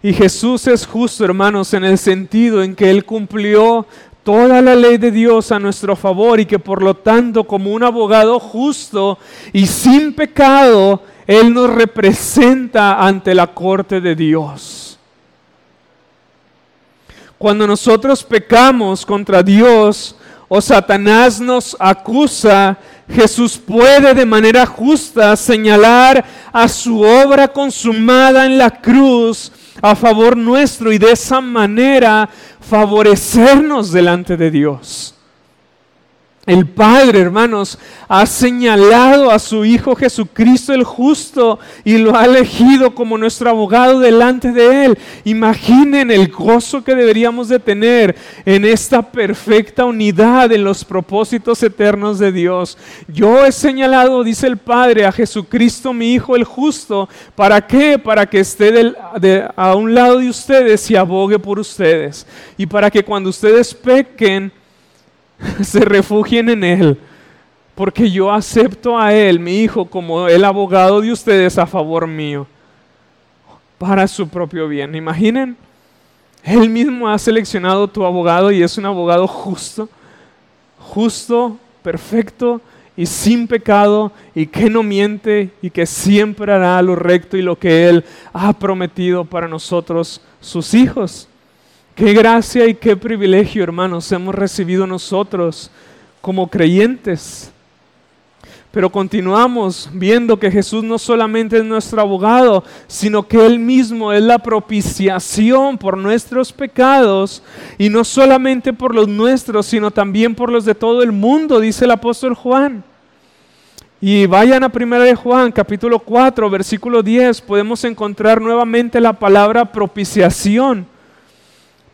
Y Jesús es justo, hermanos, en el sentido en que Él cumplió toda la ley de Dios a nuestro favor y que por lo tanto como un abogado justo y sin pecado, Él nos representa ante la corte de Dios. Cuando nosotros pecamos contra Dios o Satanás nos acusa, Jesús puede de manera justa señalar a su obra consumada en la cruz a favor nuestro y de esa manera favorecernos delante de Dios. El Padre, hermanos, ha señalado a su Hijo Jesucristo el justo y lo ha elegido como nuestro abogado delante de Él. Imaginen el gozo que deberíamos de tener en esta perfecta unidad en los propósitos eternos de Dios. Yo he señalado, dice el Padre, a Jesucristo mi Hijo el justo. ¿Para qué? Para que esté a un lado de ustedes y abogue por ustedes. Y para que cuando ustedes pequen, se refugien en Él, porque yo acepto a Él, mi Hijo, como el abogado de ustedes a favor mío, para su propio bien. Imaginen, Él mismo ha seleccionado tu abogado y es un abogado justo, justo, perfecto y sin pecado y que no miente y que siempre hará lo recto y lo que Él ha prometido para nosotros, sus hijos. Qué gracia y qué privilegio, hermanos, hemos recibido nosotros como creyentes. Pero continuamos viendo que Jesús no solamente es nuestro abogado, sino que Él mismo es la propiciación por nuestros pecados, y no solamente por los nuestros, sino también por los de todo el mundo, dice el apóstol Juan. Y vayan a 1 de Juan, capítulo 4, versículo 10, podemos encontrar nuevamente la palabra propiciación.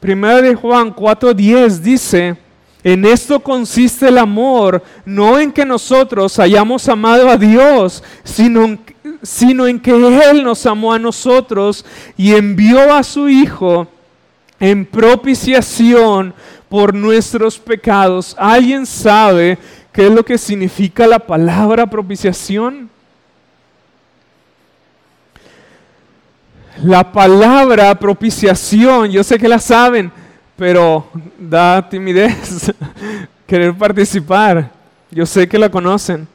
Primera de Juan 4:10 dice, en esto consiste el amor, no en que nosotros hayamos amado a Dios, sino, sino en que Él nos amó a nosotros y envió a su Hijo en propiciación por nuestros pecados. ¿Alguien sabe qué es lo que significa la palabra propiciación? La palabra propiciación, yo sé que la saben, pero da timidez querer participar. Yo sé que la conocen.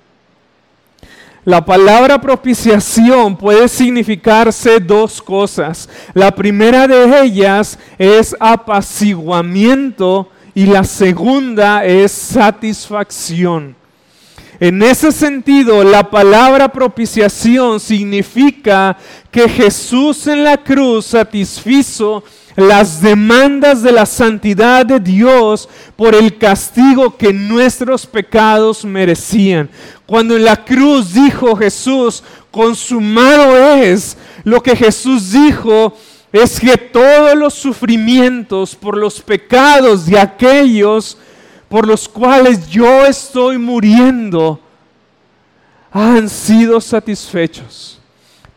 La palabra propiciación puede significarse dos cosas. La primera de ellas es apaciguamiento y la segunda es satisfacción. En ese sentido, la palabra propiciación significa que Jesús en la cruz satisfizo las demandas de la santidad de Dios por el castigo que nuestros pecados merecían. Cuando en la cruz dijo Jesús, consumado es, lo que Jesús dijo es que todos los sufrimientos por los pecados de aquellos por los cuales yo estoy muriendo han sido satisfechos.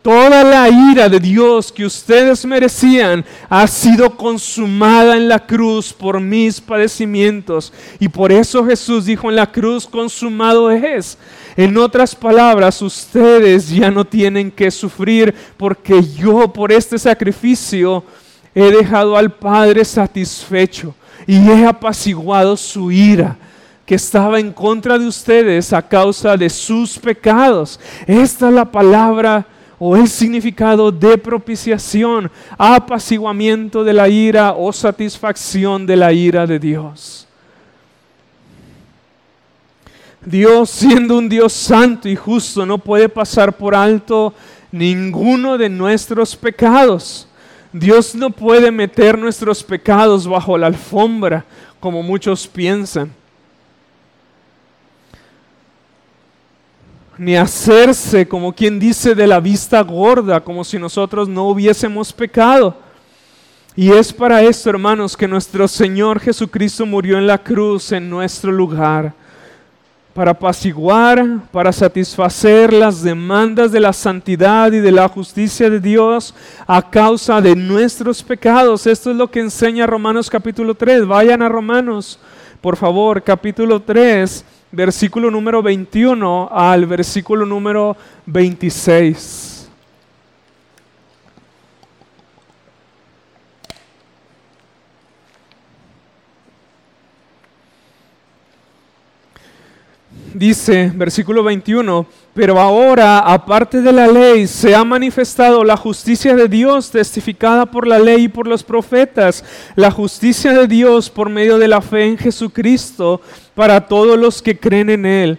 Toda la ira de Dios que ustedes merecían ha sido consumada en la cruz por mis padecimientos. Y por eso Jesús dijo en la cruz, consumado es. En otras palabras, ustedes ya no tienen que sufrir porque yo por este sacrificio he dejado al Padre satisfecho y he apaciguado su ira que estaba en contra de ustedes a causa de sus pecados. Esta es la palabra o el significado de propiciación, apaciguamiento de la ira o satisfacción de la ira de Dios. Dios, siendo un Dios santo y justo, no puede pasar por alto ninguno de nuestros pecados. Dios no puede meter nuestros pecados bajo la alfombra como muchos piensan. Ni hacerse como quien dice de la vista gorda, como si nosotros no hubiésemos pecado. Y es para esto, hermanos, que nuestro Señor Jesucristo murió en la cruz en nuestro lugar para apaciguar, para satisfacer las demandas de la santidad y de la justicia de Dios a causa de nuestros pecados. Esto es lo que enseña Romanos capítulo 3. Vayan a Romanos. por favor, capítulo 3, versículo número 21 al versículo número 26. Dice, versículo 21, pero ahora, aparte de la ley, se ha manifestado la justicia de Dios testificada por la ley y por los profetas, la justicia de Dios por medio de la fe en Jesucristo para todos los que creen en Él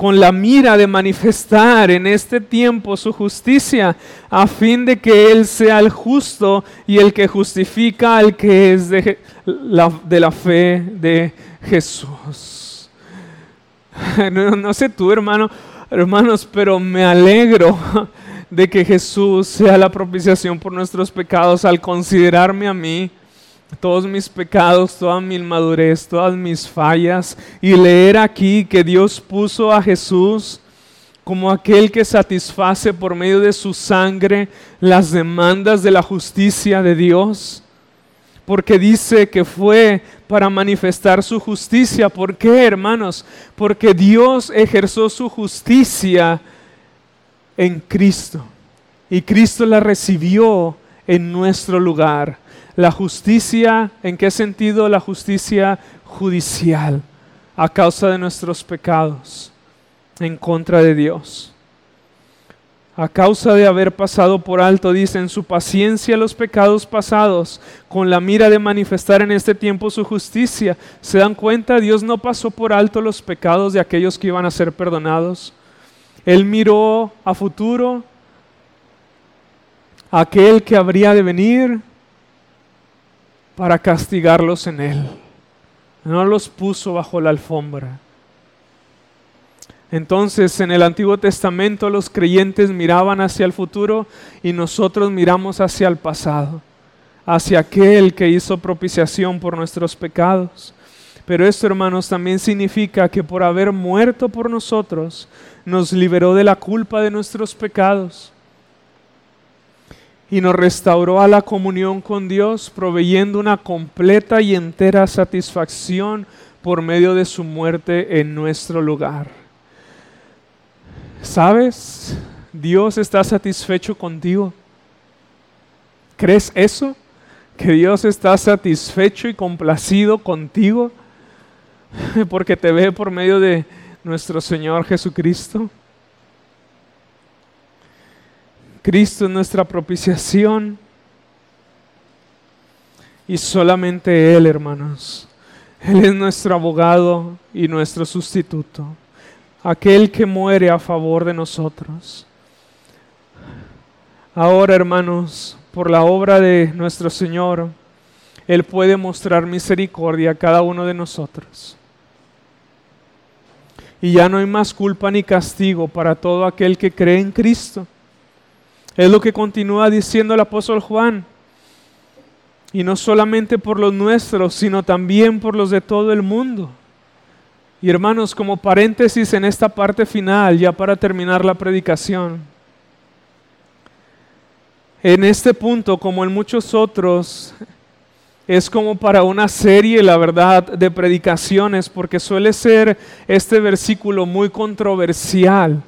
con la mira de manifestar en este tiempo su justicia, a fin de que Él sea el justo y el que justifica al que es de la, de la fe de Jesús. No, no sé tú, hermano, hermanos, pero me alegro de que Jesús sea la propiciación por nuestros pecados al considerarme a mí todos mis pecados, toda mi inmadurez, todas mis fallas y leer aquí que Dios puso a Jesús como aquel que satisface por medio de su sangre las demandas de la justicia de Dios. Porque dice que fue para manifestar su justicia. ¿Por qué, hermanos? Porque Dios ejerció su justicia en Cristo. Y Cristo la recibió en nuestro lugar. La justicia, ¿en qué sentido? La justicia judicial a causa de nuestros pecados en contra de Dios. A causa de haber pasado por alto, dice, en su paciencia los pecados pasados, con la mira de manifestar en este tiempo su justicia. ¿Se dan cuenta? Dios no pasó por alto los pecados de aquellos que iban a ser perdonados. Él miró a futuro, aquel que habría de venir, para castigarlos en Él. No los puso bajo la alfombra. Entonces en el Antiguo Testamento los creyentes miraban hacia el futuro y nosotros miramos hacia el pasado, hacia aquel que hizo propiciación por nuestros pecados. Pero esto, hermanos, también significa que por haber muerto por nosotros, nos liberó de la culpa de nuestros pecados y nos restauró a la comunión con Dios, proveyendo una completa y entera satisfacción por medio de su muerte en nuestro lugar. ¿Sabes? Dios está satisfecho contigo. ¿Crees eso? ¿Que Dios está satisfecho y complacido contigo? Porque te ve por medio de nuestro Señor Jesucristo. Cristo es nuestra propiciación. Y solamente Él, hermanos. Él es nuestro abogado y nuestro sustituto. Aquel que muere a favor de nosotros. Ahora, hermanos, por la obra de nuestro Señor, Él puede mostrar misericordia a cada uno de nosotros. Y ya no hay más culpa ni castigo para todo aquel que cree en Cristo. Es lo que continúa diciendo el apóstol Juan. Y no solamente por los nuestros, sino también por los de todo el mundo. Y hermanos, como paréntesis en esta parte final, ya para terminar la predicación, en este punto, como en muchos otros, es como para una serie, la verdad, de predicaciones, porque suele ser este versículo muy controversial.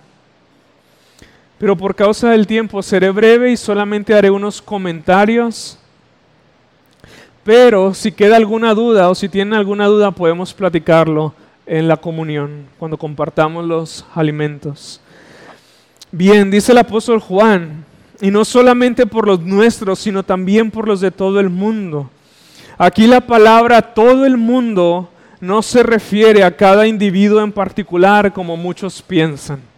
Pero por causa del tiempo seré breve y solamente haré unos comentarios. Pero si queda alguna duda o si tienen alguna duda podemos platicarlo en la comunión, cuando compartamos los alimentos. Bien, dice el apóstol Juan, y no solamente por los nuestros, sino también por los de todo el mundo. Aquí la palabra todo el mundo no se refiere a cada individuo en particular como muchos piensan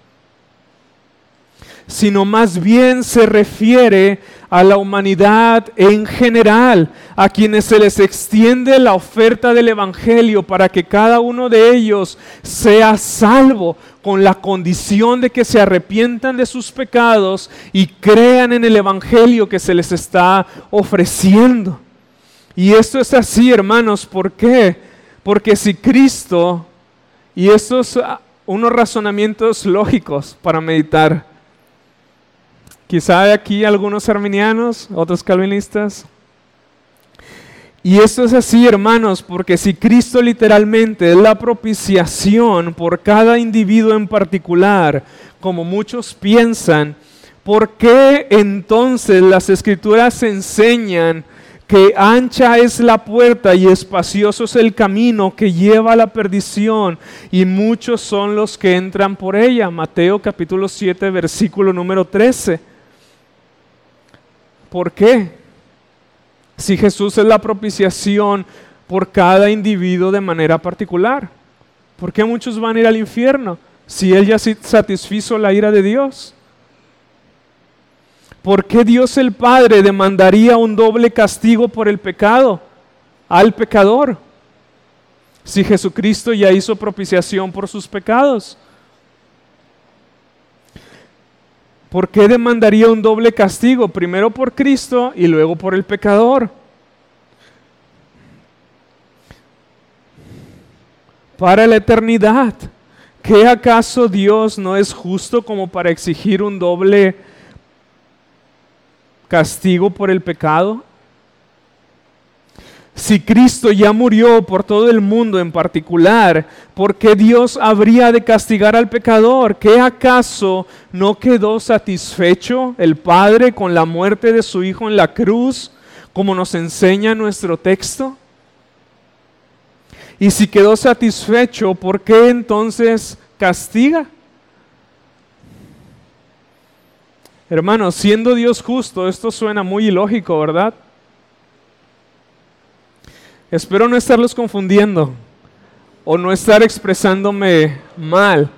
sino más bien se refiere a la humanidad en general, a quienes se les extiende la oferta del Evangelio para que cada uno de ellos sea salvo con la condición de que se arrepientan de sus pecados y crean en el Evangelio que se les está ofreciendo. Y esto es así, hermanos, ¿por qué? Porque si Cristo, y estos unos razonamientos lógicos para meditar, Quizá hay aquí algunos arminianos, otros calvinistas. Y esto es así, hermanos, porque si Cristo literalmente es la propiciación por cada individuo en particular, como muchos piensan, ¿por qué entonces las escrituras enseñan que ancha es la puerta y espacioso es el camino que lleva a la perdición y muchos son los que entran por ella? Mateo capítulo 7, versículo número 13. ¿Por qué? Si Jesús es la propiciación por cada individuo de manera particular. ¿Por qué muchos van a ir al infierno si Él ya satisfizo la ira de Dios? ¿Por qué Dios el Padre demandaría un doble castigo por el pecado al pecador? Si Jesucristo ya hizo propiciación por sus pecados. ¿Por qué demandaría un doble castigo? Primero por Cristo y luego por el pecador. Para la eternidad. ¿Qué acaso Dios no es justo como para exigir un doble castigo por el pecado? Si Cristo ya murió por todo el mundo en particular, ¿por qué Dios habría de castigar al pecador? ¿Qué acaso no quedó satisfecho el Padre con la muerte de su Hijo en la cruz, como nos enseña nuestro texto? Y si quedó satisfecho, ¿por qué entonces castiga? Hermanos, siendo Dios justo, esto suena muy ilógico, ¿verdad? Espero no estarlos confundiendo o no estar expresándome mal,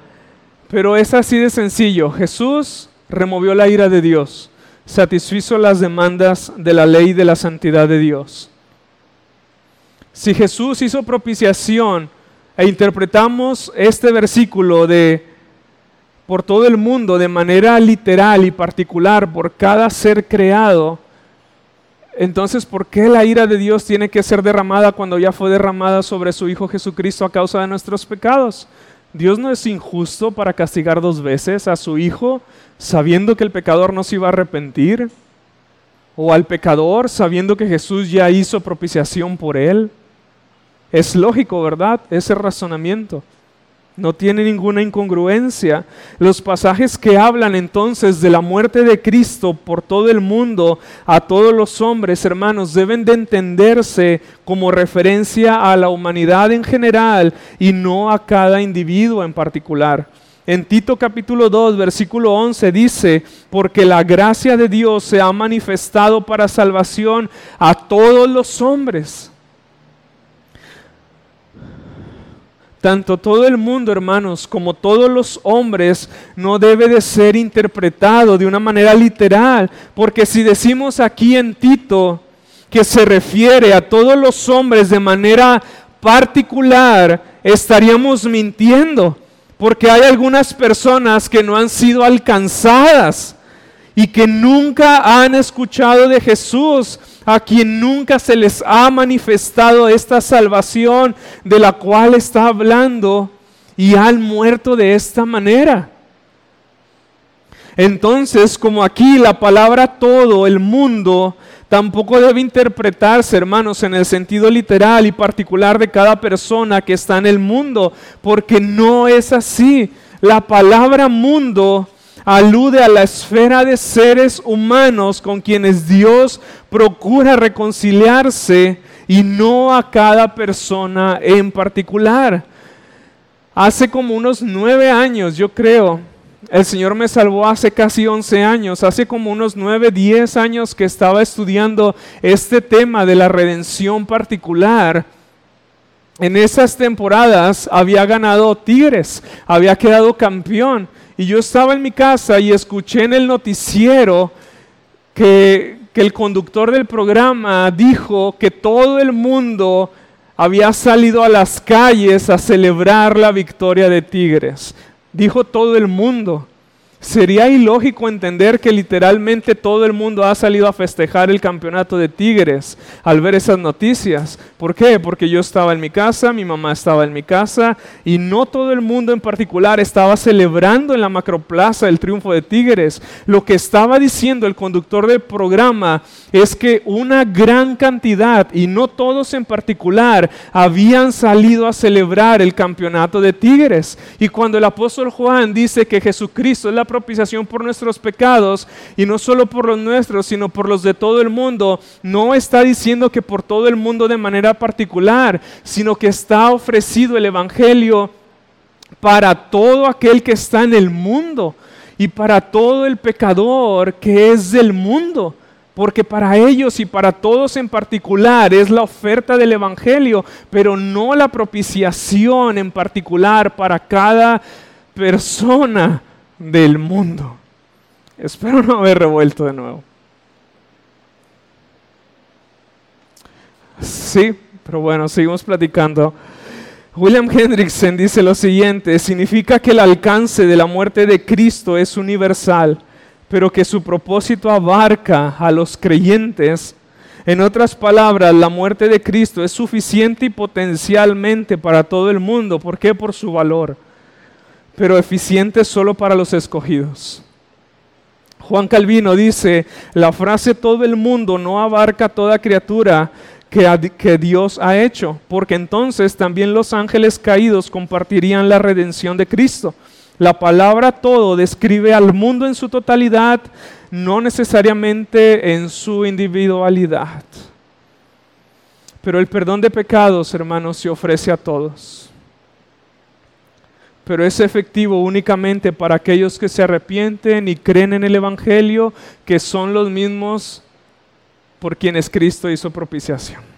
pero es así de sencillo. Jesús removió la ira de Dios, satisfizo las demandas de la ley de la santidad de Dios. Si Jesús hizo propiciación e interpretamos este versículo de por todo el mundo de manera literal y particular por cada ser creado, entonces, ¿por qué la ira de Dios tiene que ser derramada cuando ya fue derramada sobre su Hijo Jesucristo a causa de nuestros pecados? Dios no es injusto para castigar dos veces a su Hijo sabiendo que el pecador no se iba a arrepentir. O al pecador sabiendo que Jesús ya hizo propiciación por él. Es lógico, ¿verdad? Ese razonamiento. No tiene ninguna incongruencia. Los pasajes que hablan entonces de la muerte de Cristo por todo el mundo, a todos los hombres, hermanos, deben de entenderse como referencia a la humanidad en general y no a cada individuo en particular. En Tito capítulo 2, versículo 11 dice, porque la gracia de Dios se ha manifestado para salvación a todos los hombres tanto todo el mundo, hermanos, como todos los hombres, no debe de ser interpretado de una manera literal, porque si decimos aquí en Tito que se refiere a todos los hombres de manera particular, estaríamos mintiendo, porque hay algunas personas que no han sido alcanzadas y que nunca han escuchado de Jesús a quien nunca se les ha manifestado esta salvación de la cual está hablando y han muerto de esta manera. Entonces, como aquí la palabra todo, el mundo, tampoco debe interpretarse, hermanos, en el sentido literal y particular de cada persona que está en el mundo, porque no es así. La palabra mundo alude a la esfera de seres humanos con quienes Dios procura reconciliarse y no a cada persona en particular. Hace como unos nueve años, yo creo, el Señor me salvó hace casi once años, hace como unos nueve, diez años que estaba estudiando este tema de la redención particular. En esas temporadas había ganado Tigres, había quedado campeón y yo estaba en mi casa y escuché en el noticiero que, que el conductor del programa dijo que todo el mundo había salido a las calles a celebrar la victoria de Tigres. Dijo todo el mundo. Sería ilógico entender que literalmente todo el mundo ha salido a festejar el campeonato de Tigres al ver esas noticias. ¿Por qué? Porque yo estaba en mi casa, mi mamá estaba en mi casa y no todo el mundo en particular estaba celebrando en la macroplaza el triunfo de Tigres. Lo que estaba diciendo el conductor del programa es que una gran cantidad, y no todos en particular, habían salido a celebrar el campeonato de Tigres. Y cuando el apóstol Juan dice que Jesucristo es la propiciación por nuestros pecados, y no solo por los nuestros, sino por los de todo el mundo, no está diciendo que por todo el mundo de manera particular, sino que está ofrecido el Evangelio para todo aquel que está en el mundo y para todo el pecador que es del mundo. Porque para ellos y para todos en particular es la oferta del Evangelio, pero no la propiciación en particular para cada persona del mundo. Espero no haber revuelto de nuevo. Sí, pero bueno, seguimos platicando. William Hendrickson dice lo siguiente, significa que el alcance de la muerte de Cristo es universal, pero que su propósito abarca a los creyentes. En otras palabras, la muerte de Cristo es suficiente y potencialmente para todo el mundo. ¿Por qué? Por su valor pero eficiente solo para los escogidos. Juan Calvino dice, la frase todo el mundo no abarca toda criatura que, que, Dios ha hecho, porque entonces también los ángeles caídos compartirían la redención de Cristo. La palabra todo describe al mundo en su totalidad, no necesariamente en su individualidad. Pero el perdón de pecados, hermanos, se ofrece a todos pero es efectivo únicamente para aquellos que se arrepienten y creen en el Evangelio, que son los mismos por quienes Cristo hizo propiciación.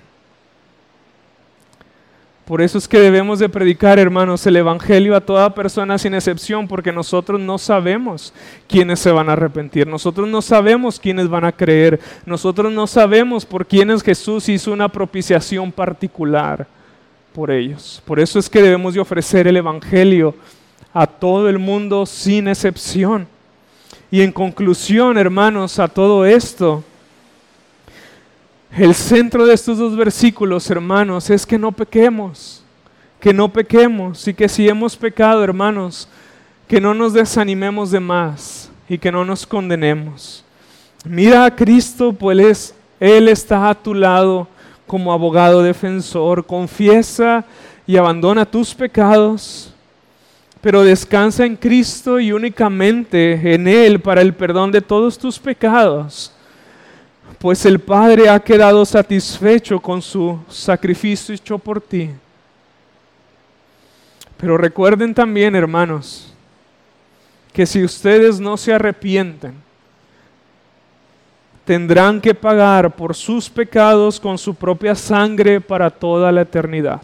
Por eso es que debemos de predicar, hermanos, el Evangelio a toda persona sin excepción, porque nosotros no sabemos quiénes se van a arrepentir, nosotros no sabemos quiénes van a creer, nosotros no sabemos por quiénes Jesús hizo una propiciación particular por ellos. Por eso es que debemos de ofrecer el Evangelio a todo el mundo sin excepción. Y en conclusión, hermanos, a todo esto, el centro de estos dos versículos, hermanos, es que no pequemos, que no pequemos y que si hemos pecado, hermanos, que no nos desanimemos de más y que no nos condenemos. Mira a Cristo, pues Él está a tu lado como abogado defensor. Confiesa y abandona tus pecados, pero descansa en Cristo y únicamente en Él para el perdón de todos tus pecados. Pues el Padre ha quedado satisfecho con su sacrificio hecho por ti. Pero recuerden también, hermanos, que si ustedes no se arrepienten, tendrán que pagar por sus pecados con su propia sangre para toda la eternidad.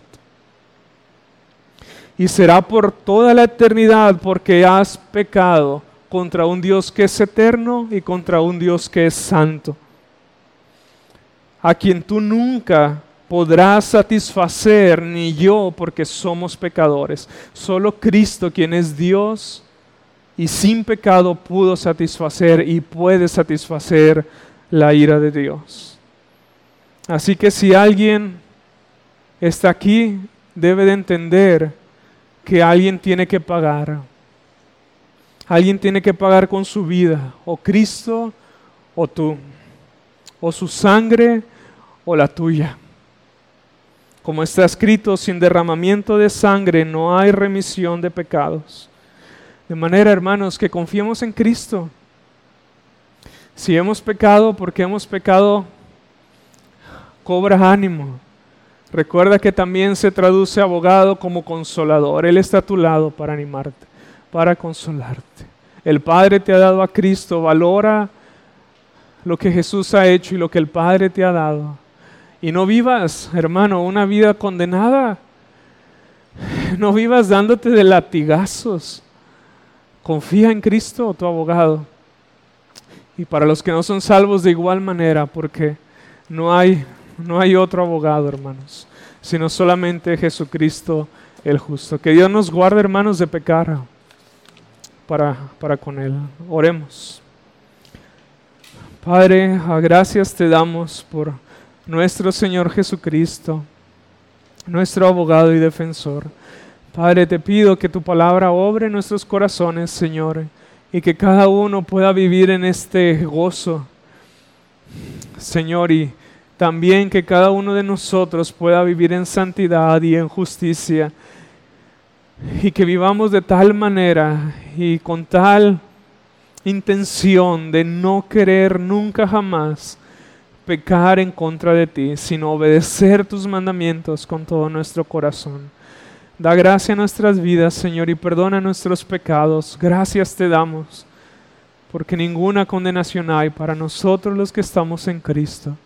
Y será por toda la eternidad porque has pecado contra un Dios que es eterno y contra un Dios que es santo, a quien tú nunca podrás satisfacer, ni yo, porque somos pecadores. Solo Cristo, quien es Dios y sin pecado, pudo satisfacer y puede satisfacer la ira de Dios. Así que si alguien está aquí, debe de entender que alguien tiene que pagar. Alguien tiene que pagar con su vida, o Cristo o tú, o su sangre o la tuya. Como está escrito, sin derramamiento de sangre no hay remisión de pecados. De manera, hermanos, que confiemos en Cristo si hemos pecado, porque hemos pecado, cobra ánimo. Recuerda que también se traduce abogado como consolador. Él está a tu lado para animarte, para consolarte. El Padre te ha dado a Cristo, valora lo que Jesús ha hecho y lo que el Padre te ha dado. Y no vivas, hermano, una vida condenada. No vivas dándote de latigazos confía en Cristo, tu abogado. Y para los que no son salvos de igual manera, porque no hay, no hay otro abogado, hermanos, sino solamente Jesucristo el justo. Que Dios nos guarde, hermanos, de pecar para, para con Él. Oremos. Padre, gracias te damos por nuestro Señor Jesucristo, nuestro abogado y defensor. Padre, te pido que tu palabra obre nuestros corazones, Señor, y que cada uno pueda vivir en este gozo, Señor, y también que cada uno de nosotros pueda vivir en santidad y en justicia, y que vivamos de tal manera y con tal intención de no querer nunca jamás pecar en contra de ti, sino obedecer tus mandamientos con todo nuestro corazón. Da gracia a nuestras vidas, Señor, y perdona nuestros pecados. Gracias te damos, porque ninguna condenación hay para nosotros los que estamos en Cristo.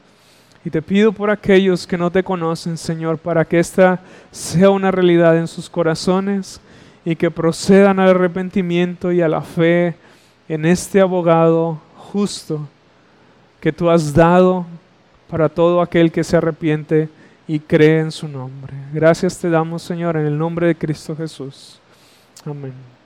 Y te pido por aquellos que no te conocen, Señor, para que esta sea una realidad en sus corazones y que procedan al arrepentimiento y a la fe en este abogado justo que tú has dado para todo aquel que se arrepiente y cree en su nombre. Gracias te damos, Señor, en el nombre de Cristo Jesús. Amén.